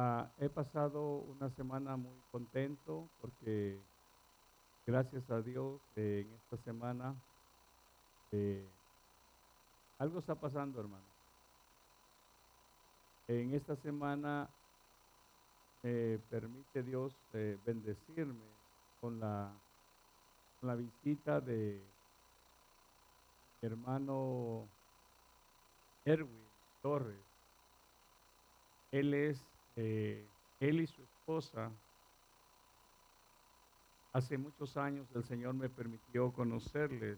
Ah, he pasado una semana muy contento porque gracias a Dios eh, en esta semana eh, algo está pasando, hermano. En esta semana me permite Dios eh, bendecirme con la, la visita de hermano Erwin Torres. Él es, eh, él y su esposa, hace muchos años el Señor me permitió conocerles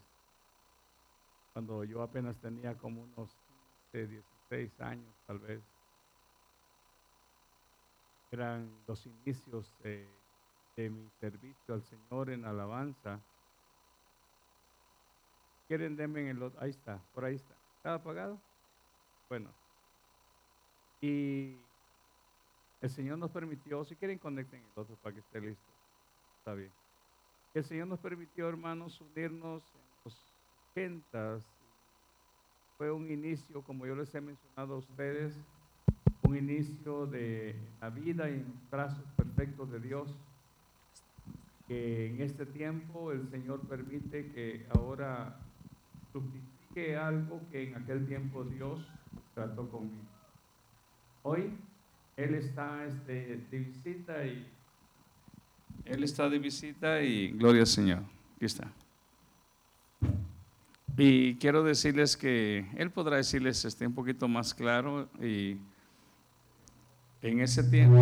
cuando yo apenas tenía como unos 15, 16 años tal vez. Eran los inicios eh, de mi servicio al Señor en alabanza. ¿Quieren denme en el otro? Ahí está, por ahí está. ¿Está apagado? Bueno. Y el Señor nos permitió, si quieren conecten el otro para que esté listo. Está bien. El Señor nos permitió, hermanos, unirnos en los ochentas. Fue un inicio, como yo les he mencionado a ustedes, un inicio de la vida en brazos perfectos de Dios. Que en este tiempo el Señor permite que ahora fructifique algo que en aquel tiempo Dios trató conmigo. Hoy Él está este, de visita y Él está de visita y gloria al Señor. Aquí está. Y quiero decirles que Él podrá decirles este, un poquito más claro y en ese tiempo,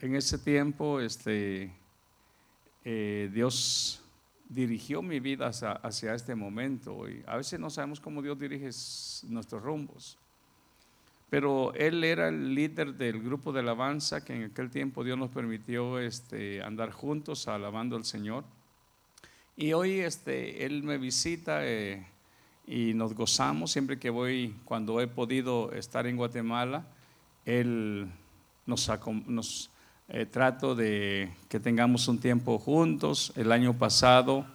en ese tiempo, este, eh, Dios dirigió mi vida hacia, hacia, este momento. Y a veces no sabemos cómo Dios dirige nuestros rumbos. Pero él era el líder del grupo de alabanza que en aquel tiempo Dios nos permitió este, andar juntos alabando al Señor. Y hoy este, él me visita eh, y nos gozamos siempre que voy, cuando he podido estar en Guatemala, él nos, nos eh, trato de que tengamos un tiempo juntos. El año pasado,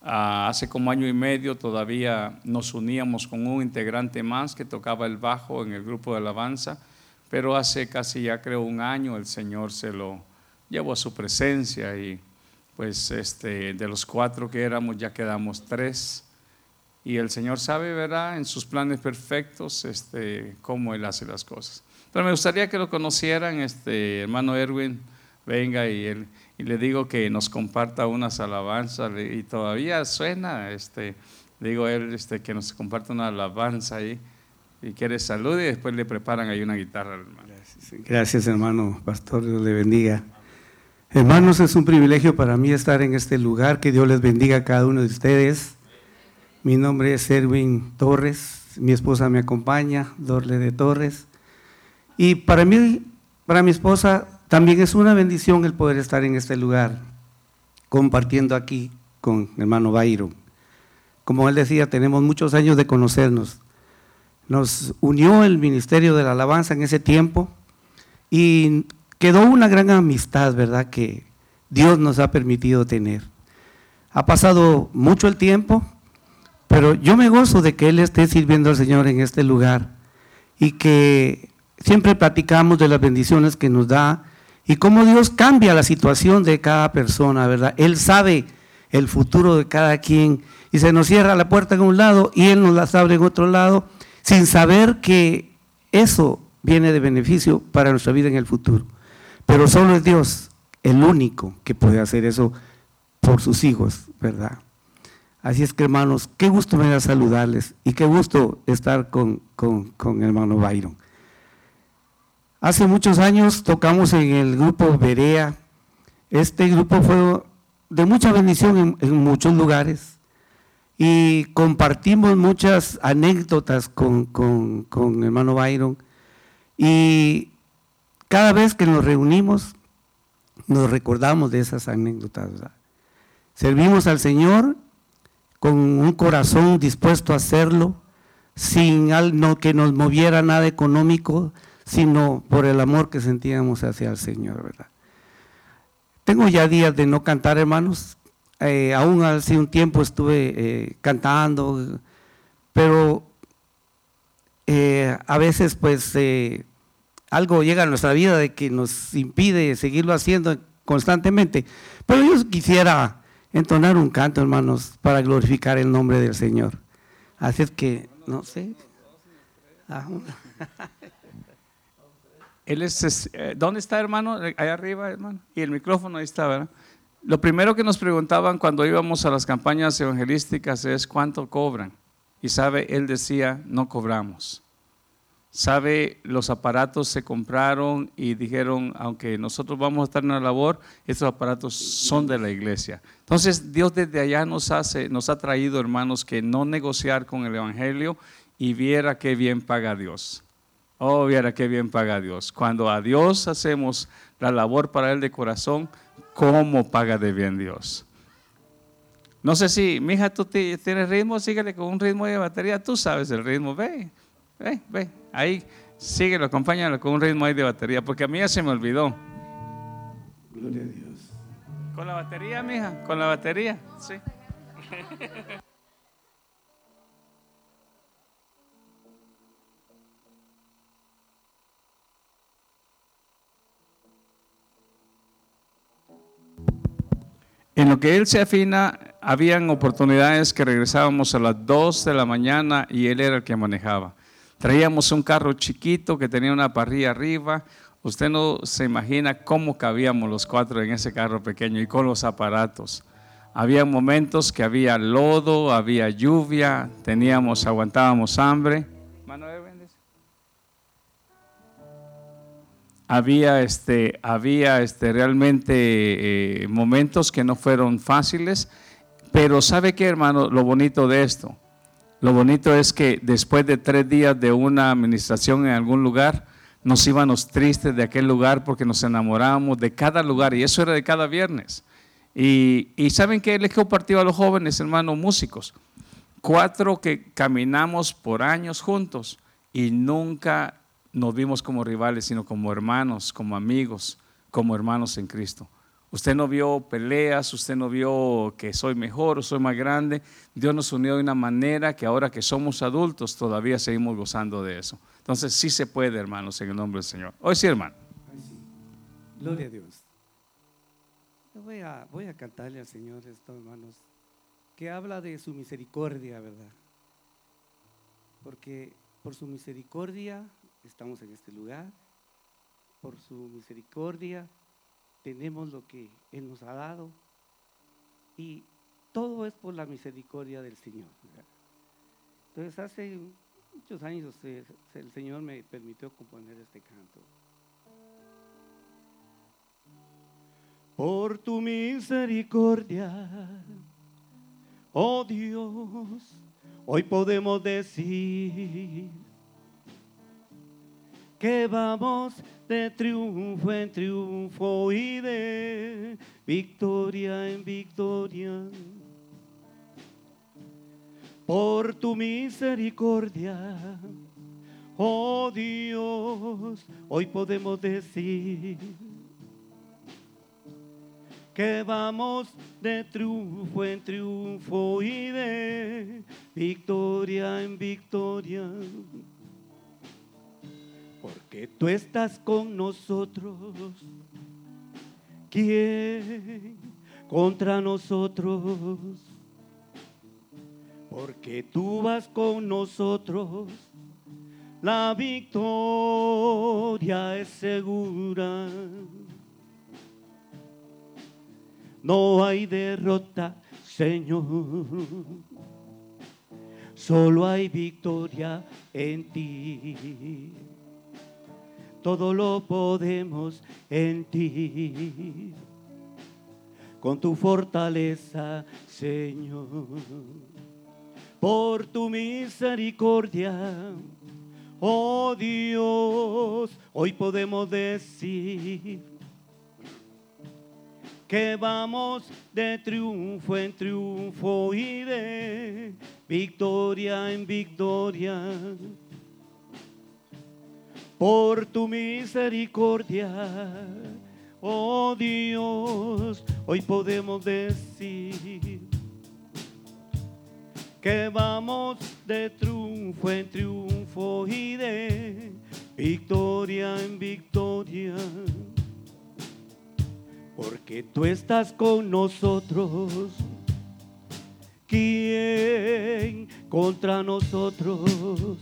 hace como año y medio, todavía nos uníamos con un integrante más que tocaba el bajo en el grupo de alabanza, pero hace casi ya creo un año el Señor se lo llevó a su presencia y pues este, de los cuatro que éramos ya quedamos tres. Y el Señor sabe, verá, en sus planes perfectos, este, cómo Él hace las cosas. Pero me gustaría que lo conocieran, este hermano Erwin, venga y, él, y le digo que nos comparta unas alabanzas y todavía suena, este, digo él este, que nos comparta una alabanza ahí y quiere salud y después le preparan ahí una guitarra hermano. Gracias, gracias hermano, pastor, Dios le bendiga. Hermanos, es un privilegio para mí estar en este lugar, que Dios les bendiga a cada uno de ustedes. Mi nombre es Erwin Torres, mi esposa me acompaña, Dorle de Torres. Y para mí, para mi esposa, también es una bendición el poder estar en este lugar, compartiendo aquí con el hermano Byron. Como él decía, tenemos muchos años de conocernos. Nos unió el Ministerio de la Alabanza en ese tiempo y quedó una gran amistad, ¿verdad? Que Dios nos ha permitido tener. Ha pasado mucho el tiempo, pero yo me gozo de que Él esté sirviendo al Señor en este lugar y que siempre platicamos de las bendiciones que nos da y cómo Dios cambia la situación de cada persona, ¿verdad? Él sabe el futuro de cada quien y se nos cierra la puerta en un lado y Él nos las abre en otro lado sin saber que eso viene de beneficio para nuestra vida en el futuro. Pero solo es Dios el único que puede hacer eso por sus hijos, ¿verdad? Así es que hermanos, qué gusto me da saludarles y qué gusto estar con, con, con hermano Byron. Hace muchos años tocamos en el grupo Berea. Este grupo fue de mucha bendición en, muchos lugares y compartimos muchas anécdotas con, con, hermano Byron. Y cada vez que nos reunimos, nos recordamos de esas anécdotas. Servimos al Señor con un corazón dispuesto a hacerlo, sin que nos moviera nada económico, sino por el amor que sentíamos hacia el Señor, ¿verdad? Tengo ya días de no cantar, hermanos. Eh, aún hace un tiempo estuve eh, cantando, pero eh, a veces pues algo llega a nuestra vida de que nos impide seguirlo haciendo constantemente. Pero yo quisiera entonar un canto, hermanos, para glorificar el nombre del Señor. Así es que, no sé. Él es, eh, ¿dónde está, hermano? Allá arriba, hermano. Y el micrófono ahí está, ¿verdad? Lo primero que nos preguntaban cuando íbamos a las campañas evangelísticas es cuánto cobran. Y sabe, él decía, no cobramos. Sabe, los aparatos se compraron y dijeron, aunque nosotros vamos a estar en la labor, estos aparatos son de la iglesia. Entonces, Dios desde allá nos hace, nos ha traído, hermanos, que no negociar con el evangelio y viera qué bien paga Dios. Oh, viera qué bien paga Dios. Cuando a Dios hacemos la labor para Él de corazón, ¿cómo paga de bien Dios? No sé si, mija, tú tienes ritmo, síguele con un ritmo de batería, tú sabes el ritmo, ve, ve, ve, ahí, síguelo, acompáñalo con un ritmo ahí de batería, porque a mí ya se me olvidó. Gloria a Dios. ¿Con la batería, mija? ¿Con la batería? Sí. En lo que él se afina, habían oportunidades que regresábamos a las 2 de la mañana y él era el que manejaba. Traíamos un carro chiquito que tenía una parrilla arriba. Usted no se imagina cómo cabíamos los cuatro en ese carro pequeño y con los aparatos. Había momentos que había lodo, había lluvia, teníamos, aguantábamos hambre. Había, este, había este, realmente eh, momentos que no fueron fáciles, pero ¿sabe qué, hermano? Lo bonito de esto, lo bonito es que después de tres días de una administración en algún lugar, nos íbamos tristes de aquel lugar porque nos enamorábamos de cada lugar y eso era de cada viernes. Y, y ¿saben qué les compartió a los jóvenes, hermanos músicos? Cuatro que caminamos por años juntos y nunca nos vimos como rivales, sino como hermanos, como amigos, como hermanos en Cristo. Usted no vio peleas, usted no vio que soy mejor o soy más grande. Dios nos unió de una manera que ahora que somos adultos todavía seguimos gozando de eso. Entonces sí se puede, hermanos, en el nombre del Señor. Hoy sí, hermano. Gloria a Dios. Voy a, voy a cantarle al Señor esto, hermanos, que habla de su misericordia, ¿verdad? Porque por su misericordia estamos en este lugar. Por su misericordia tenemos lo que Él nos ha dado. Y todo es por la misericordia del Señor. Entonces hace muchos años el Señor me permitió componer este canto. Por tu misericordia, oh Dios, hoy podemos decir que vamos de triunfo en triunfo y de victoria en victoria. Por tu misericordia, oh Dios, hoy podemos decir que vamos de triunfo en triunfo y de victoria en victoria porque tú estás con nosotros. ¿Quién contra nosotros? Porque tú vas con nosotros. La victoria es segura. No hay derrota, Señor. Solo hay victoria en ti todo lo podemos en ti. Con tu fortaleza, Señor, por tu misericordia, oh Dios, hoy podemos decir que vamos de triunfo en triunfo y de victoria en victoria por tu misericordia. Oh Dios, hoy podemos decir que vamos de triunfo en triunfo y de victoria en victoria, porque tú estás con nosotros. ¿Quién contra nosotros?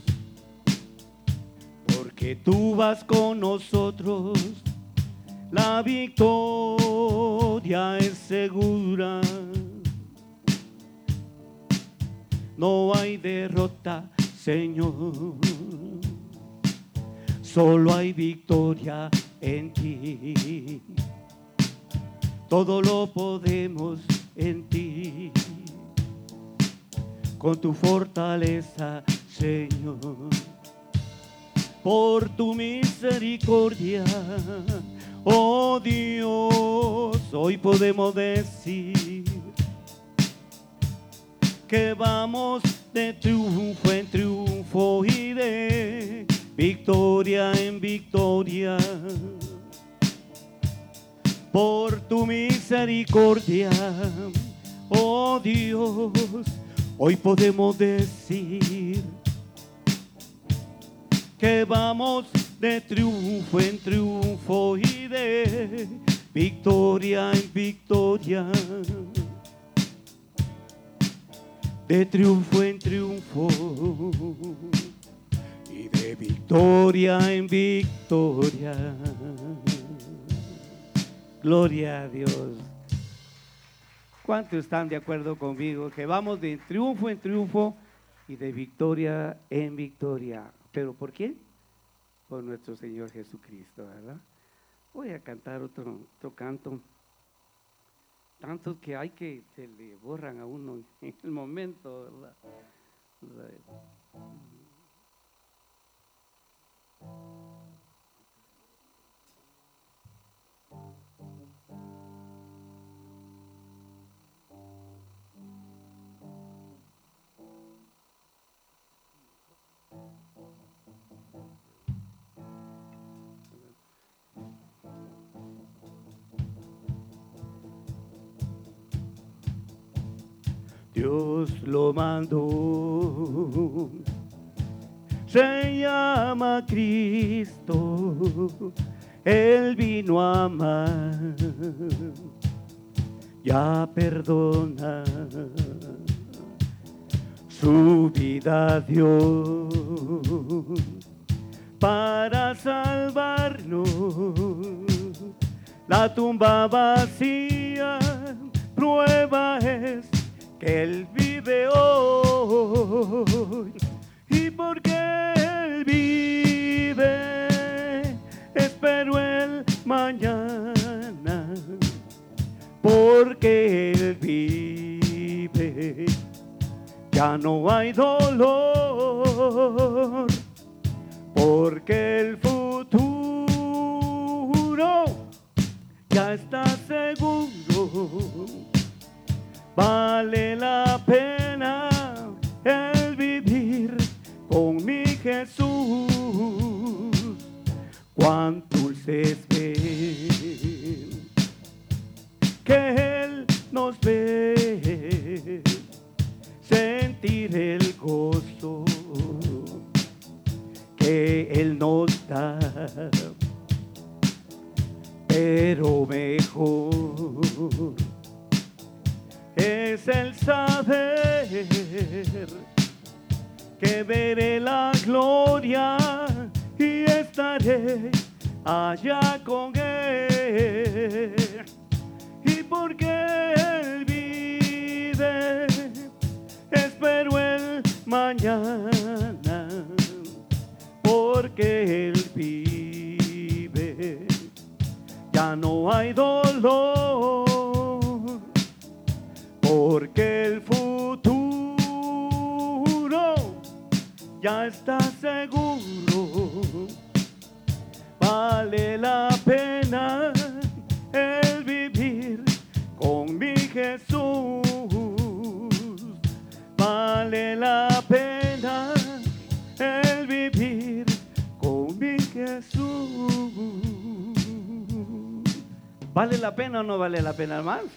Porque tú vas con nosotros, la victoria es segura. No hay derrota, Señor solo hay victoria en ti. Todo lo podemos en ti. Con tu fortaleza, Señor. Por tu misericordia, oh Dios, hoy podemos decir que vamos de triunfo en triunfo y de victoria en victoria. Por tu misericordia, oh Dios, hoy podemos decir que vamos de triunfo en triunfo y de victoria en victoria. De triunfo en triunfo de victoria en victoria. Gloria a Dios. ¿Cuántos están de acuerdo conmigo que vamos de triunfo en triunfo y de victoria en victoria? ¿Pero por quién? Por nuestro Señor Jesucristo, ¿verdad? Voy a cantar otro, otro canto. Tantos que hay que se le borran a uno en el momento, ¿verdad? Dios lo mandó se llama Cristo, Él vino a amar, ya perdona, su vida Dios para salvarnos. La tumba vacía, prueba es que Él vive hoy y porque Él vive, espero el mañana, porque Él vive, ya no hay dolor, porque el no vale la pena, hermano?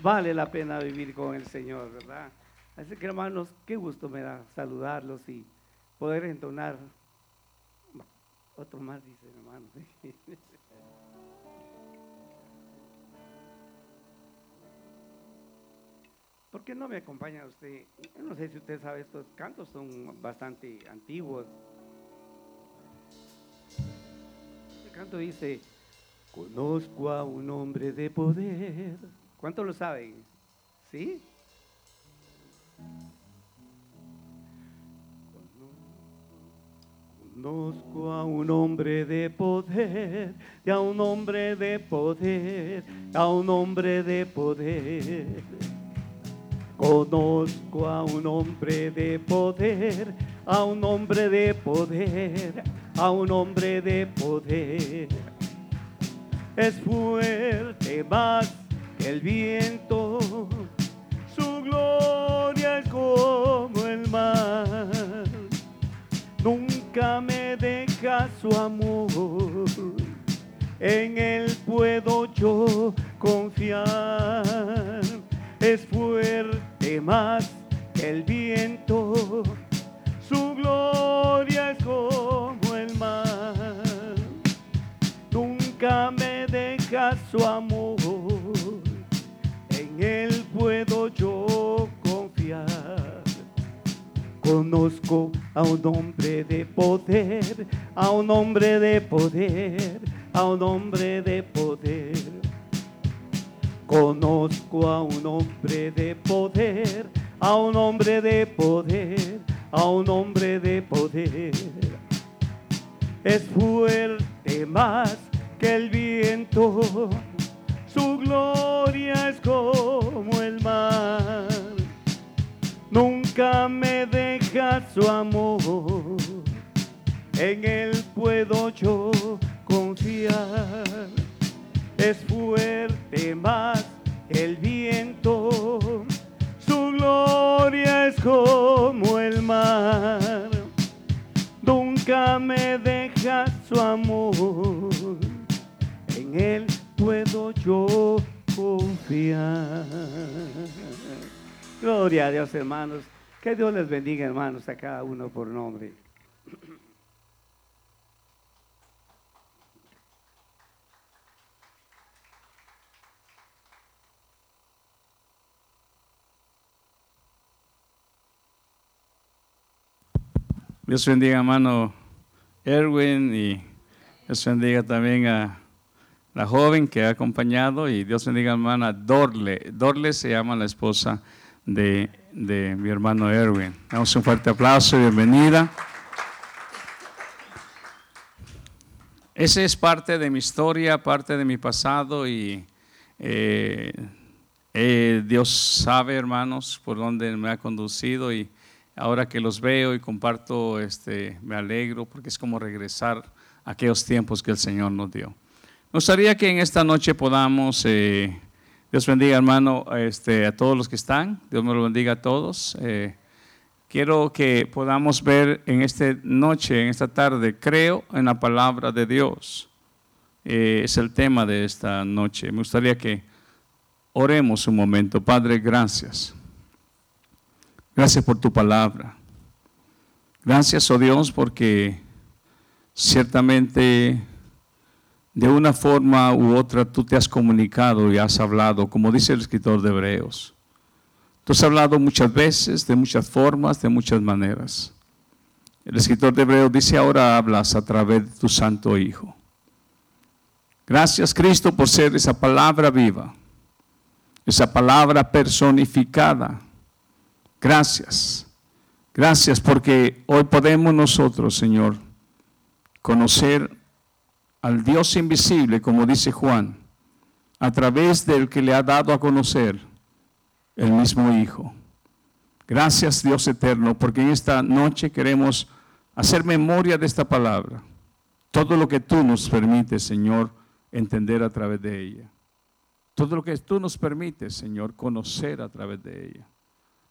Vale la pena vivir con el Señor, ¿verdad? Así que hermanos, qué gusto me da saludarlos y poder entonar Otro más dice, hermano. ¿Por qué no me acompaña usted? no sé si usted sabe, estos cantos son bastante antiguos. El canto dice, conozco a un hombre de poder. ¿Cuántos lo saben? ¿Sí? Conozco a un hombre de poder, a un hombre de poder, a un hombre de poder. Conozco a un hombre de poder, a un hombre de poder, a un hombre de poder. Es fuerte más que el viento, su gloria es como el mar. Nunca me deja su amor, en él puedo yo confiar. Es fuerte más que el viento, su gloria es como Nunca me deja su amor, en él puedo yo confiar. Conozco a un hombre de poder, a un hombre de poder, a un hombre de poder. Conozco a un hombre de poder, a un hombre de poder, a un hombre de poder. Es fuerte más que el viento, su gloria es como el mar. Nunca me deja su amor, en él puedo yo confiar. Es fuerte más el viento, su gloria es como el mar. Nunca me deja su amor, en él puedo yo confiar. Gloria a Dios, hermanos. Que Dios les bendiga, hermanos, a cada uno por nombre. Dios bendiga, hermano Erwin, y Dios bendiga también a la joven que ha acompañado, y Dios bendiga, hermana Dorle. Dorle se llama la esposa de, de mi hermano Erwin. Damos un fuerte aplauso y bienvenida. Esa es parte de mi historia, parte de mi pasado y eh, eh, Dios sabe, hermanos, por dónde me ha conducido y ahora que los veo y comparto, este, me alegro porque es como regresar a aquellos tiempos que el Señor nos dio. Me gustaría que en esta noche podamos, eh, Dios bendiga hermano este, a todos los que están, Dios me lo bendiga a todos. Eh, quiero que podamos ver en esta noche, en esta tarde, creo en la palabra de Dios. Eh, es el tema de esta noche. Me gustaría que oremos un momento. Padre, gracias. Gracias por tu palabra. Gracias, oh Dios, porque ciertamente de una forma u otra tú te has comunicado y has hablado, como dice el escritor de Hebreos. Tú has hablado muchas veces, de muchas formas, de muchas maneras. El escritor de Hebreos dice, ahora hablas a través de tu Santo Hijo. Gracias, Cristo, por ser esa palabra viva, esa palabra personificada Gracias. Gracias porque hoy podemos nosotros, Señor, conocer al Dios invisible, como dice Juan, a través del que le ha dado a conocer el mismo Hijo. Gracias Dios eterno, porque en esta noche queremos hacer memoria de esta palabra. Todo lo que tú nos permites, Señor, entender a través de ella. Todo lo que tú nos permites, Señor, conocer a través de ella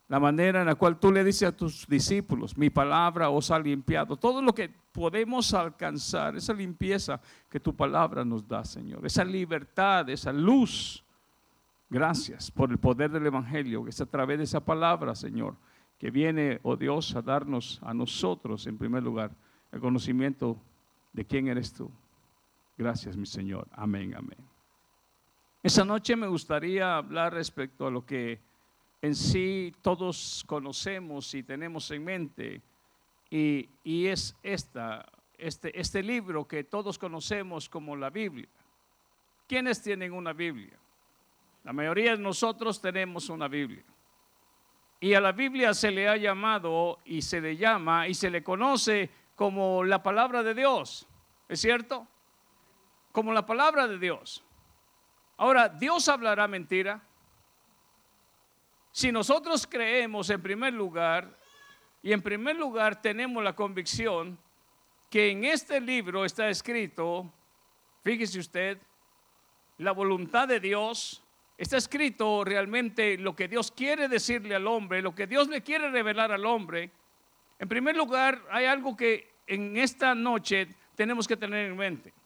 la manera en la cual tú le dices a tus discípulos, mi palabra os ha limpiado. Todo lo que podemos alcanzar, esa limpieza que tu palabra nos da, Señor, esa libertad, esa luz. Gracias por el poder del Evangelio, que es a través de esa palabra, Señor, que viene, oh Dios, a darnos a nosotros, en primer lugar, el conocimiento de quién eres tú. Gracias, mi Señor. Amén, amén. Esa noche me gustaría hablar respecto a lo que en sí todos conocemos y tenemos en mente. Y, es esta, este, este libro que todos conocemos como la Biblia. ¿Quiénes tienen una Biblia? La mayoría de nosotros tenemos una Biblia. Y a la Biblia se le ha llamado y se le llama y se le conoce como la palabra de Dios. ¿Es cierto? Como la palabra de Dios. Ahora, ¿Dios hablará mentira? Si nosotros creemos en primer lugar, y en primer lugar tenemos la convicción que en este libro está escrito, fíjese usted, la voluntad de Dios, está escrito realmente lo que Dios quiere decirle al hombre, lo que Dios le quiere revelar al hombre. En primer lugar, hay algo que en esta noche tenemos que tener en mente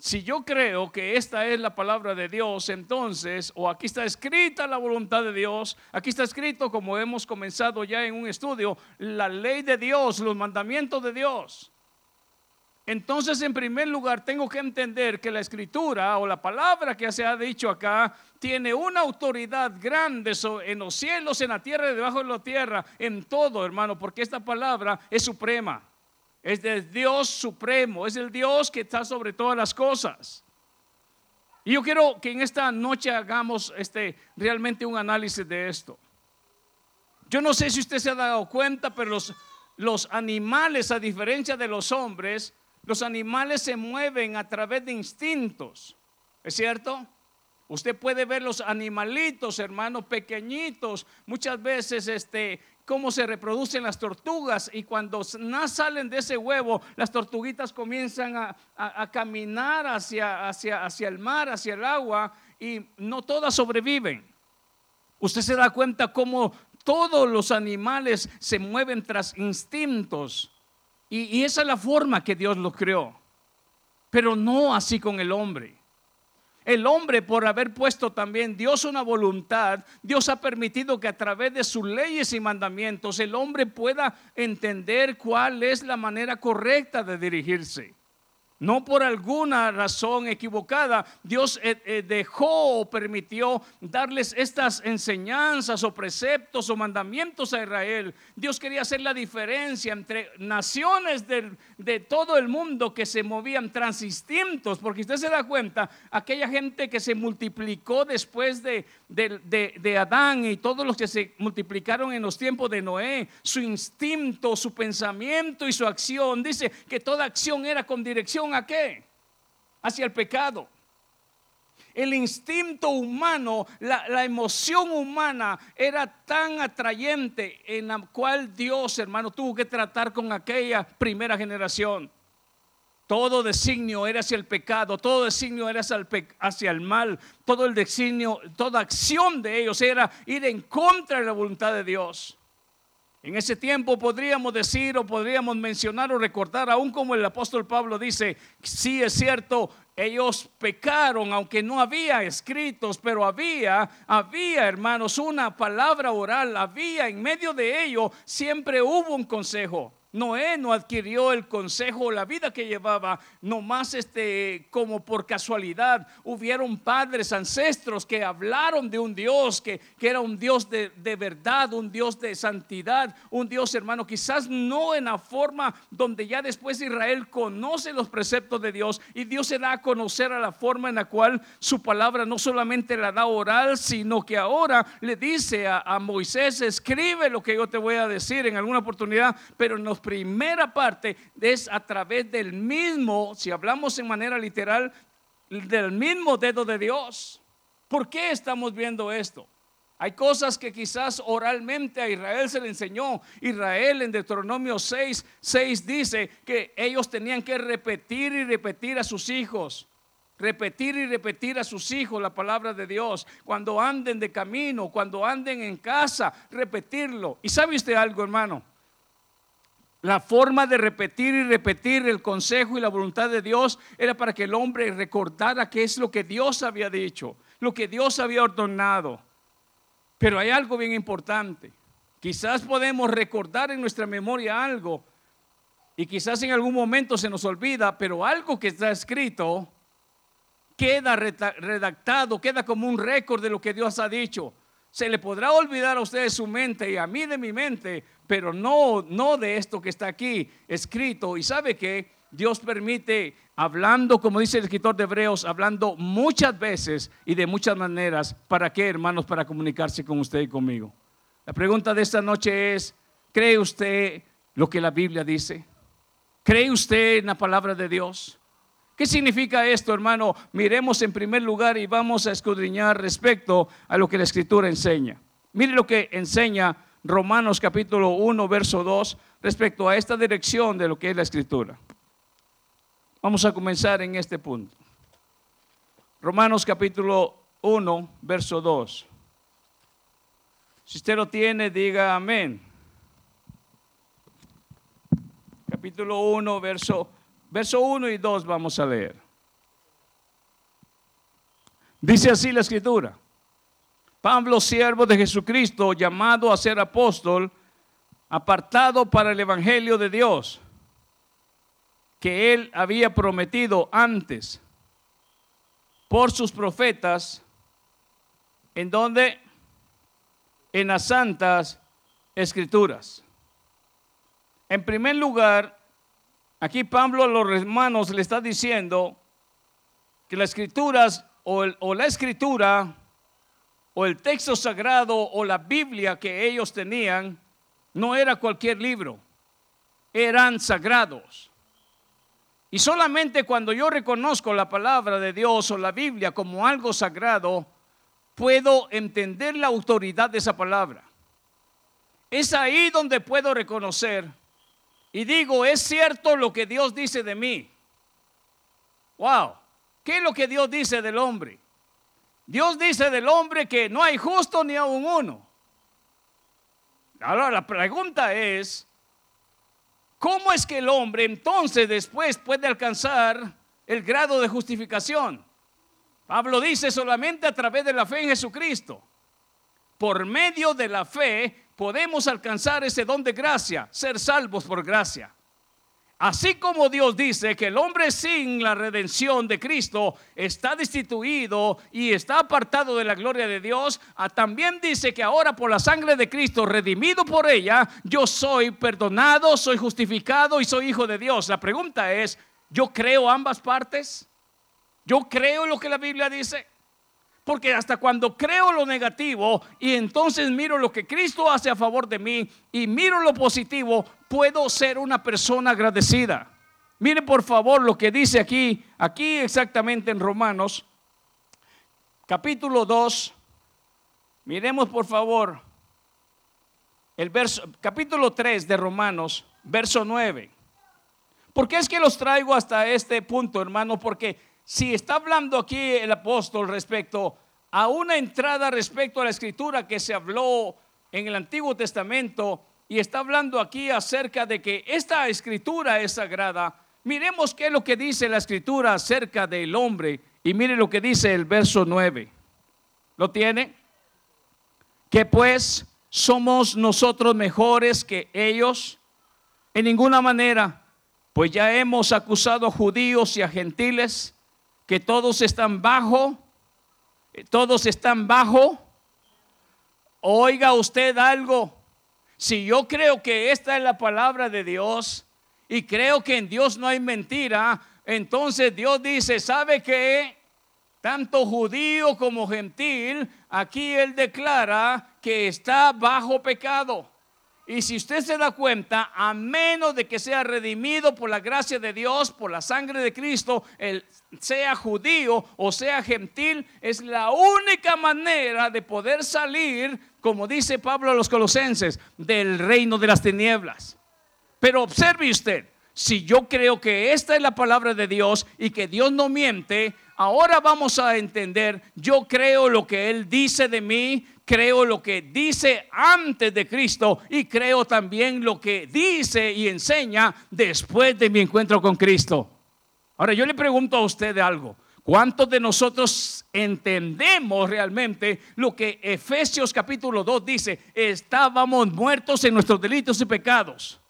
si yo creo que esta es la palabra de Dios, entonces, o aquí está escrita la voluntad de Dios, aquí está escrito, como hemos comenzado ya en un estudio, la ley de Dios, los mandamientos de Dios. Entonces, en primer lugar, tengo que entender que la escritura o la palabra que se ha dicho acá tiene una autoridad grande en los cielos, en la tierra y debajo de la tierra, en todo, hermano, porque esta palabra es suprema. Es del Dios supremo, es el Dios que está sobre todas las cosas. Y yo quiero que en esta noche hagamos este, realmente un análisis de esto. Yo no sé si usted se ha dado cuenta, pero los, los animales, a diferencia de los hombres, los animales se mueven a través de instintos. ¿Es cierto? Usted puede ver los animalitos, hermanos, pequeñitos, muchas veces este, cómo se reproducen las tortugas y cuando salen de ese huevo, las tortuguitas comienzan a, caminar hacia, hacia, hacia el mar, hacia el agua y no todas sobreviven. Usted se da cuenta cómo todos los animales se mueven tras instintos y, y esa es la forma que Dios los creó, pero no así con el hombre. El hombre, por haber puesto también Dios una voluntad, Dios ha permitido que a través de sus leyes y mandamientos el hombre pueda entender cuál es la manera correcta de dirigirse. No por alguna razón equivocada, Dios eh, eh, dejó o permitió darles estas enseñanzas o preceptos o mandamientos a Israel. Dios quería hacer la diferencia entre naciones de, todo el mundo que se movían transistintos, porque usted se da cuenta, aquella gente que se multiplicó después de, de, Adán y todos los que se multiplicaron en los tiempos de Noé, su instinto, su pensamiento y su acción, dice que toda acción era con dirección a qué? Hacia el pecado. El instinto humano, la, emoción humana era tan atrayente en la cual Dios, hermano, tuvo que tratar con aquella primera generación. Todo designio era hacia el pecado, todo designio era hacia el, hacia el, mal, todo el designio, toda acción de ellos era ir en contra de la voluntad de Dios. En ese tiempo podríamos decir o podríamos mencionar o recordar, aún como el apóstol Pablo dice, sí es cierto, ellos pecaron, aunque no había escritos, pero había, había, hermanos, una palabra oral, había en medio de ello, siempre hubo un consejo. Noé no adquirió el consejo, la vida que llevaba, nomás este, como por casualidad. Hubieron padres, ancestros que hablaron de un Dios que, que era un Dios de, de, verdad, un Dios de santidad, un Dios hermano, quizás no en la forma donde ya después Israel conoce los preceptos de Dios y Dios se da a conocer a la forma en la cual su palabra no solamente la da oral, sino que ahora le dice a, a Moisés, escribe lo que yo te voy a decir en alguna oportunidad, pero nos primera parte es a través del mismo, si hablamos en manera literal, del mismo dedo de Dios. ¿Por qué estamos viendo esto? Hay cosas que quizás oralmente a Israel se le enseñó. Israel en Deuteronomio 6, 6 dice que ellos tenían que repetir y repetir a sus hijos. Repetir y repetir a sus hijos la palabra de Dios. Cuando anden de camino, cuando anden en casa, repetirlo. ¿Y sabe usted algo, hermano? La forma de repetir y repetir el consejo y la voluntad de Dios era para que el hombre recordara qué es lo que Dios había dicho, lo que Dios había ordenado. Pero hay algo bien importante. Quizás podemos recordar en nuestra memoria algo, Y quizás en algún momento se nos olvida, pero algo que está escrito queda redactado, queda como un récord de lo que Dios ha dicho. Se le podrá olvidar a usted su mente y a mí de mi mente, pero no, no de esto que está aquí escrito. Y sabe que Dios permite, hablando, como dice el escritor de Hebreos, hablando muchas veces y de muchas maneras. ¿Para qué, hermanos? Para comunicarse con usted y conmigo. La pregunta de esta noche es, ¿cree usted lo que la Biblia dice? ¿Cree usted en la palabra de Dios? ¿Qué significa esto, hermano? Miremos en primer lugar y vamos a escudriñar respecto a lo que la escritura enseña. Mire lo que enseña Romanos capítulo 1, verso 2, respecto a esta dirección de lo que es la escritura. Vamos a comenzar en este punto. Romanos capítulo 1, verso 2. Si usted lo tiene, diga amén. Capítulo 1, verso Verso 1 y 2 vamos a leer. Dice así la escritura. Pablo, siervo de Jesucristo, llamado a ser apóstol, apartado para el Evangelio de Dios, que él había prometido antes por sus profetas, en donde en las santas escrituras. En primer lugar, Aquí Pablo a los hermanos le está diciendo que las escrituras o, la escritura o el texto sagrado o la Biblia que ellos tenían no era cualquier libro, eran sagrados. Y solamente cuando yo reconozco la palabra de Dios o la Biblia como algo sagrado, puedo entender la autoridad de esa palabra. Es ahí donde puedo reconocer y digo, es cierto lo que Dios dice de mí. Wow, ¿qué es lo que Dios dice del hombre? Dios dice del hombre que no hay justo ni aun uno. Ahora la pregunta es, ¿cómo es que el hombre entonces después puede alcanzar el grado de justificación? Pablo dice solamente a través de la fe en Jesucristo. Por medio de la fe podemos alcanzar ese don de gracia, ser salvos por gracia. Así como Dios dice que el hombre sin la redención de Cristo está destituido y está apartado de la gloria de Dios, ah, también dice que ahora por la sangre de Cristo, redimido por ella, yo soy perdonado, soy justificado y soy hijo de Dios. La pregunta es, ¿yo creo ambas partes? ¿Yo creo lo que la Biblia dice? Porque hasta cuando creo lo negativo y entonces miro lo que Cristo hace a favor de mí y miro lo positivo, puedo ser una persona agradecida. Mire por favor lo que dice aquí, aquí exactamente en Romanos, capítulo 2. Miremos por favor el verso, capítulo 3 de Romanos, verso 9. ¿Por qué es que los traigo hasta este punto, hermano? Porque si está hablando aquí el apóstol respecto a una entrada respecto a la escritura que se habló en el Antiguo Testamento y está hablando aquí acerca de que esta escritura es sagrada, miremos qué es lo que dice la escritura acerca del hombre y mire lo que dice el verso 9. ¿Lo tiene? Que pues somos nosotros mejores que ellos en ninguna manera, pues ya hemos acusado a judíos y a gentiles que todos están bajo, todos están bajo. Oiga usted algo, si yo creo que esta es la palabra de Dios y creo que en Dios no hay mentira, entonces Dios dice, ¿sabe qué? Tanto judío como gentil, aquí Él declara que está bajo pecado. Y si usted se da cuenta, a menos de que sea redimido por la gracia de Dios, por la sangre de Cristo, el, sea judío o sea gentil, es la única manera de poder salir, como dice Pablo a los colosenses, del reino de las tinieblas. Pero observe usted, si yo creo que esta es la palabra de Dios y que Dios no miente, ahora vamos a entender, yo creo lo que Él dice de mí, creo lo que dice antes de Cristo y creo también lo que dice y enseña después de mi encuentro con Cristo. Ahora yo le pregunto a usted algo. ¿Cuántos de nosotros entendemos realmente lo que Efesios capítulo 2 dice? Estábamos muertos en nuestros delitos y pecados.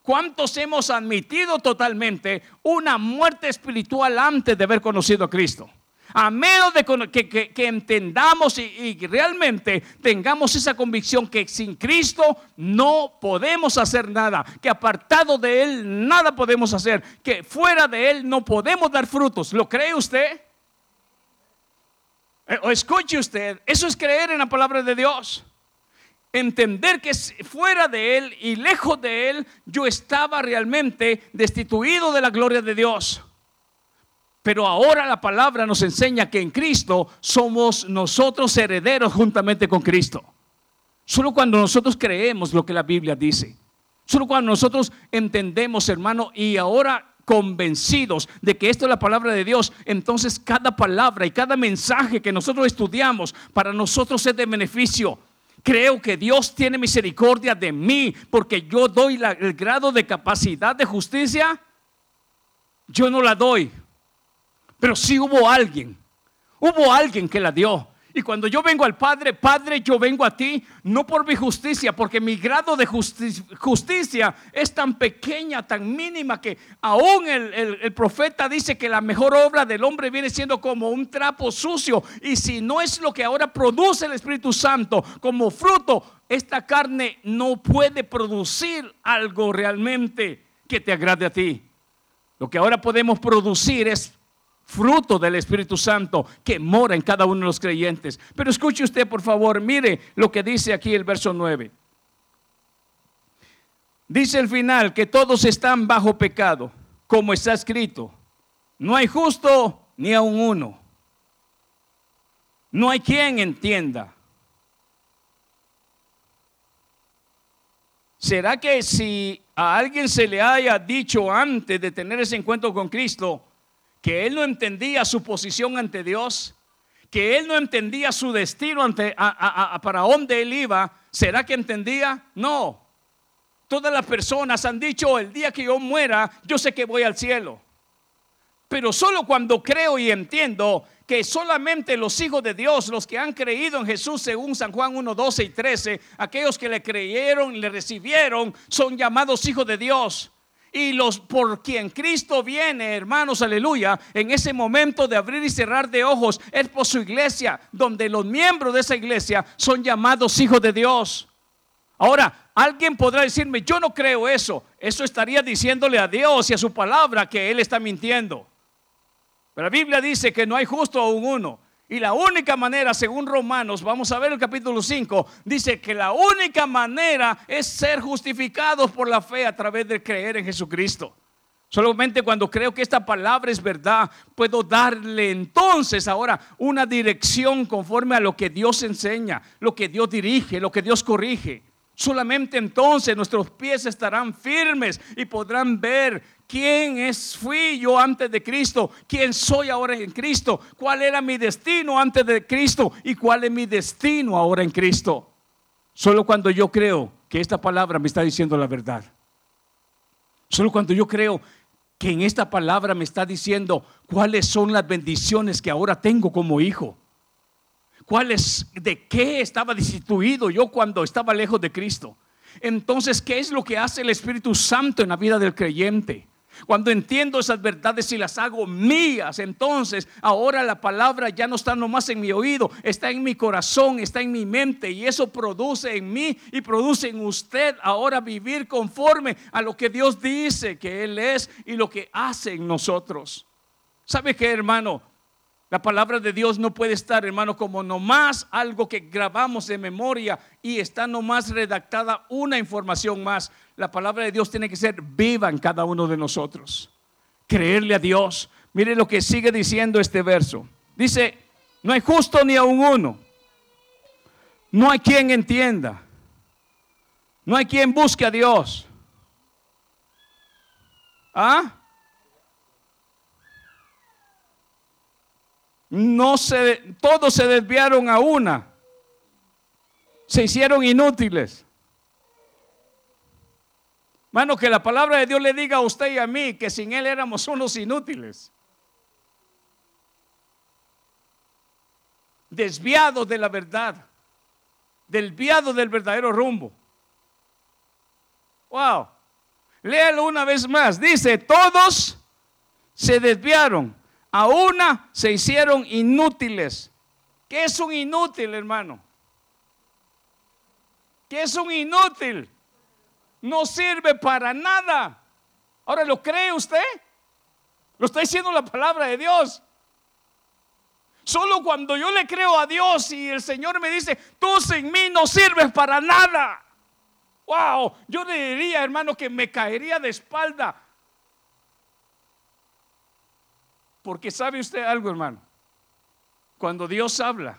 ¿Cuántos hemos admitido totalmente una muerte espiritual antes de haber conocido a Cristo? A menos de que, entendamos y, y, realmente tengamos esa convicción que sin Cristo no podemos hacer nada, que apartado de Él nada podemos hacer, que fuera de Él no podemos dar frutos. ¿Lo cree usted? Eh, o escuche usted, eso es creer en la palabra de Dios entender que fuera de Él y lejos de Él, yo estaba realmente destituido de la gloria de Dios. Pero ahora la palabra nos enseña que en Cristo somos nosotros herederos juntamente con Cristo. Solo cuando nosotros creemos lo que la Biblia dice. Solo cuando nosotros entendemos, hermano, y ahora convencidos de que esto es la palabra de Dios, entonces cada palabra y cada mensaje que nosotros estudiamos para nosotros es de beneficio Creo que Dios tiene misericordia de mí porque yo doy el grado de capacidad de justicia. Yo no la doy. Pero sí hubo alguien. Hubo alguien que la dio. Y cuando yo vengo al Padre, Padre, yo vengo a ti, no por mi justicia, porque mi grado de justicia, es tan pequeña, tan mínima, que aún el, el, profeta dice que la mejor obra del hombre viene siendo como un trapo sucio. Y si no es lo que ahora produce el Espíritu Santo como fruto, esta carne no puede producir algo realmente que te agrade a ti. Lo que ahora podemos producir es fruto del Espíritu Santo que mora en cada uno de los creyentes. Pero escuche usted, por favor, mire lo que dice aquí el verso 9. Dice el final que todos están bajo pecado, como está escrito. No hay justo ni aun uno. No hay quien entienda. ¿Será que si a alguien se le haya dicho antes de tener ese encuentro con Cristo, que él no entendía su posición ante Dios, que él no entendía su destino ante, para dónde él iba, ¿será que entendía? No. Todas las personas han dicho, el día que yo muera, yo sé que voy al cielo. Pero solo cuando creo y entiendo que solamente los hijos de Dios, los que han creído en Jesús según San Juan 1, 12 y 13, aquellos que le creyeron y le recibieron, son llamados hijos de Dios y los por quien Cristo viene, hermanos, aleluya, en ese momento de abrir y cerrar de ojos es por su iglesia, donde los miembros de esa iglesia son llamados hijos de Dios. Ahora, alguien podrá decirme, yo no creo eso. Eso estaría diciéndole a Dios y a su palabra que Él está mintiendo. Pero la Biblia dice que no hay justo aún uno. Y la única manera, según Romanos, vamos a ver el capítulo 5, dice que la única manera es ser justificados por la fe a través de creer en Jesucristo. Solamente cuando creo que esta palabra es verdad, puedo darle entonces ahora una dirección conforme a lo que Dios enseña, lo que Dios dirige, lo que Dios corrige. Solamente entonces nuestros pies estarán firmes y podrán ver quién es, fui yo antes de Cristo, quién soy ahora en Cristo, cuál era mi destino antes de Cristo y cuál es mi destino ahora en Cristo. Solo cuando yo creo que esta palabra me está diciendo la verdad. Solo cuando yo creo que en esta palabra me está diciendo cuáles son las bendiciones que ahora tengo como hijo cuáles, de qué estaba destituido yo cuando estaba lejos de Cristo. Entonces, ¿qué es lo que hace el Espíritu Santo en la vida del creyente? Cuando entiendo esas verdades y las hago mías, entonces ahora la palabra ya no está nomás en mi oído, está en mi corazón, está en mi mente y eso produce en mí y produce en usted ahora vivir conforme a lo que Dios dice que Él es y lo que hace en nosotros. ¿Sabe qué, hermano? La palabra de Dios no puede estar, hermano, como nomás algo que grabamos de memoria y está nomás redactada una información más. La palabra de Dios tiene que ser viva en cada uno de nosotros. Creerle a Dios. Mire lo que sigue diciendo este verso. Dice, no hay justo ni aun uno. No hay quien entienda. No hay quien busque a Dios. ¿Ah? no se, todos se desviaron a una, se hicieron inútiles. Mano, que la palabra de Dios le diga a usted y a mí que sin Él éramos unos inútiles. Desviados de la verdad, desviados del verdadero rumbo. Wow. Léalo una vez más. Dice, todos se desviaron, a una se hicieron inútiles. ¿Qué es un inútil, hermano? ¿Qué es un inútil? No sirve para nada. Ahora, ¿lo cree usted? Lo está diciendo la palabra de Dios. Solo cuando yo le creo a Dios y el Señor me dice, tú sin mí no sirves para nada. Wow, yo le diría, hermano, que me caería de espalda. Porque sabe usted algo, hermano. Cuando Dios habla,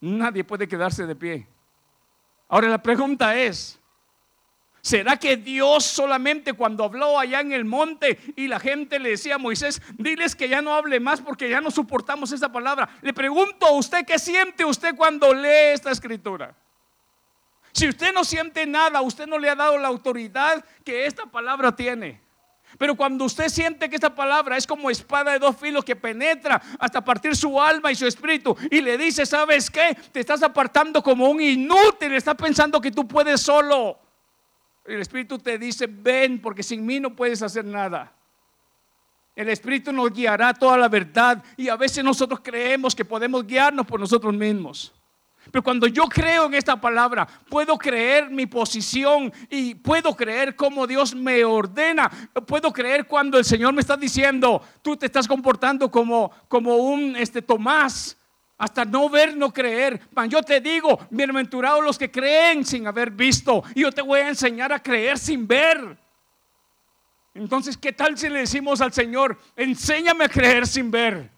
nadie puede quedarse de pie. Ahora la pregunta es, ¿Será que Dios solamente cuando habló allá en el monte y la gente le decía a Moisés, diles que ya no hable más porque ya no soportamos esa palabra? Le pregunto a usted qué siente usted cuando lee esta escritura. Si usted no siente nada, usted no le ha dado la autoridad que esta palabra tiene. Pero cuando usted siente que esta palabra es como espada de dos filos que penetra hasta partir su alma y su espíritu y le dice, ¿sabes qué? Te estás apartando como un inútil, estás pensando que tú puedes solo. El Espíritu te dice, ven, porque sin mí no puedes hacer nada. El Espíritu nos guiará toda la verdad y a veces nosotros creemos que podemos guiarnos por nosotros mismos. Pero cuando yo creo en esta palabra, puedo creer mi posición y puedo creer cómo Dios me ordena. Puedo creer cuando el Señor me está diciendo, tú te estás comportando como, como un este, Tomás hasta no ver, no creer. yo te digo, bienaventurados los que creen sin haber visto. Y yo te voy a enseñar a creer sin ver. Entonces, ¿qué tal si le decimos al Señor, enséñame a creer sin ver?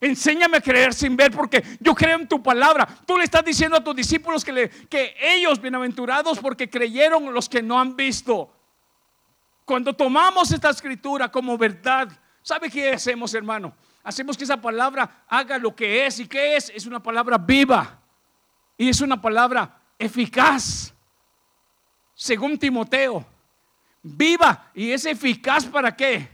Enséñame a creer sin ver porque yo creo en tu palabra. Tú le estás diciendo a tus discípulos que, le, que ellos, bienaventurados, porque creyeron los que no han visto. Cuando tomamos esta escritura como verdad, ¿sabe qué hacemos, hermano? Hacemos que esa palabra haga lo que es. ¿Y qué es? Es una palabra viva. Y es una palabra eficaz. Según Timoteo. Viva. ¿Y es eficaz para qué?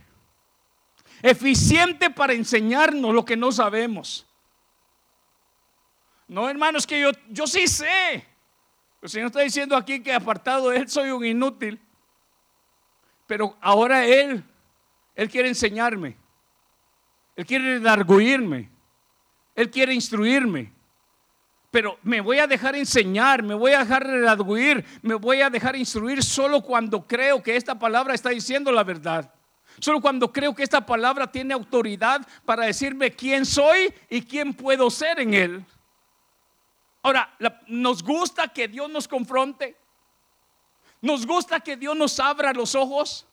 Eficiente para enseñarnos lo que no sabemos. No, hermanos, que yo, yo sí sé. El Señor está diciendo aquí que apartado de Él soy un inútil. Pero ahora Él, Él quiere enseñarme. Él quiere redarguirme. Él quiere instruirme. Pero me voy a dejar enseñar, me voy a dejar redarguir, me voy a dejar instruir solo cuando creo que esta palabra está diciendo la verdad. Solo cuando creo que esta palabra tiene autoridad para decirme quién soy y quién puedo ser en él. Ahora, nos gusta que Dios nos confronte. Nos gusta que Dios nos abra los ojos.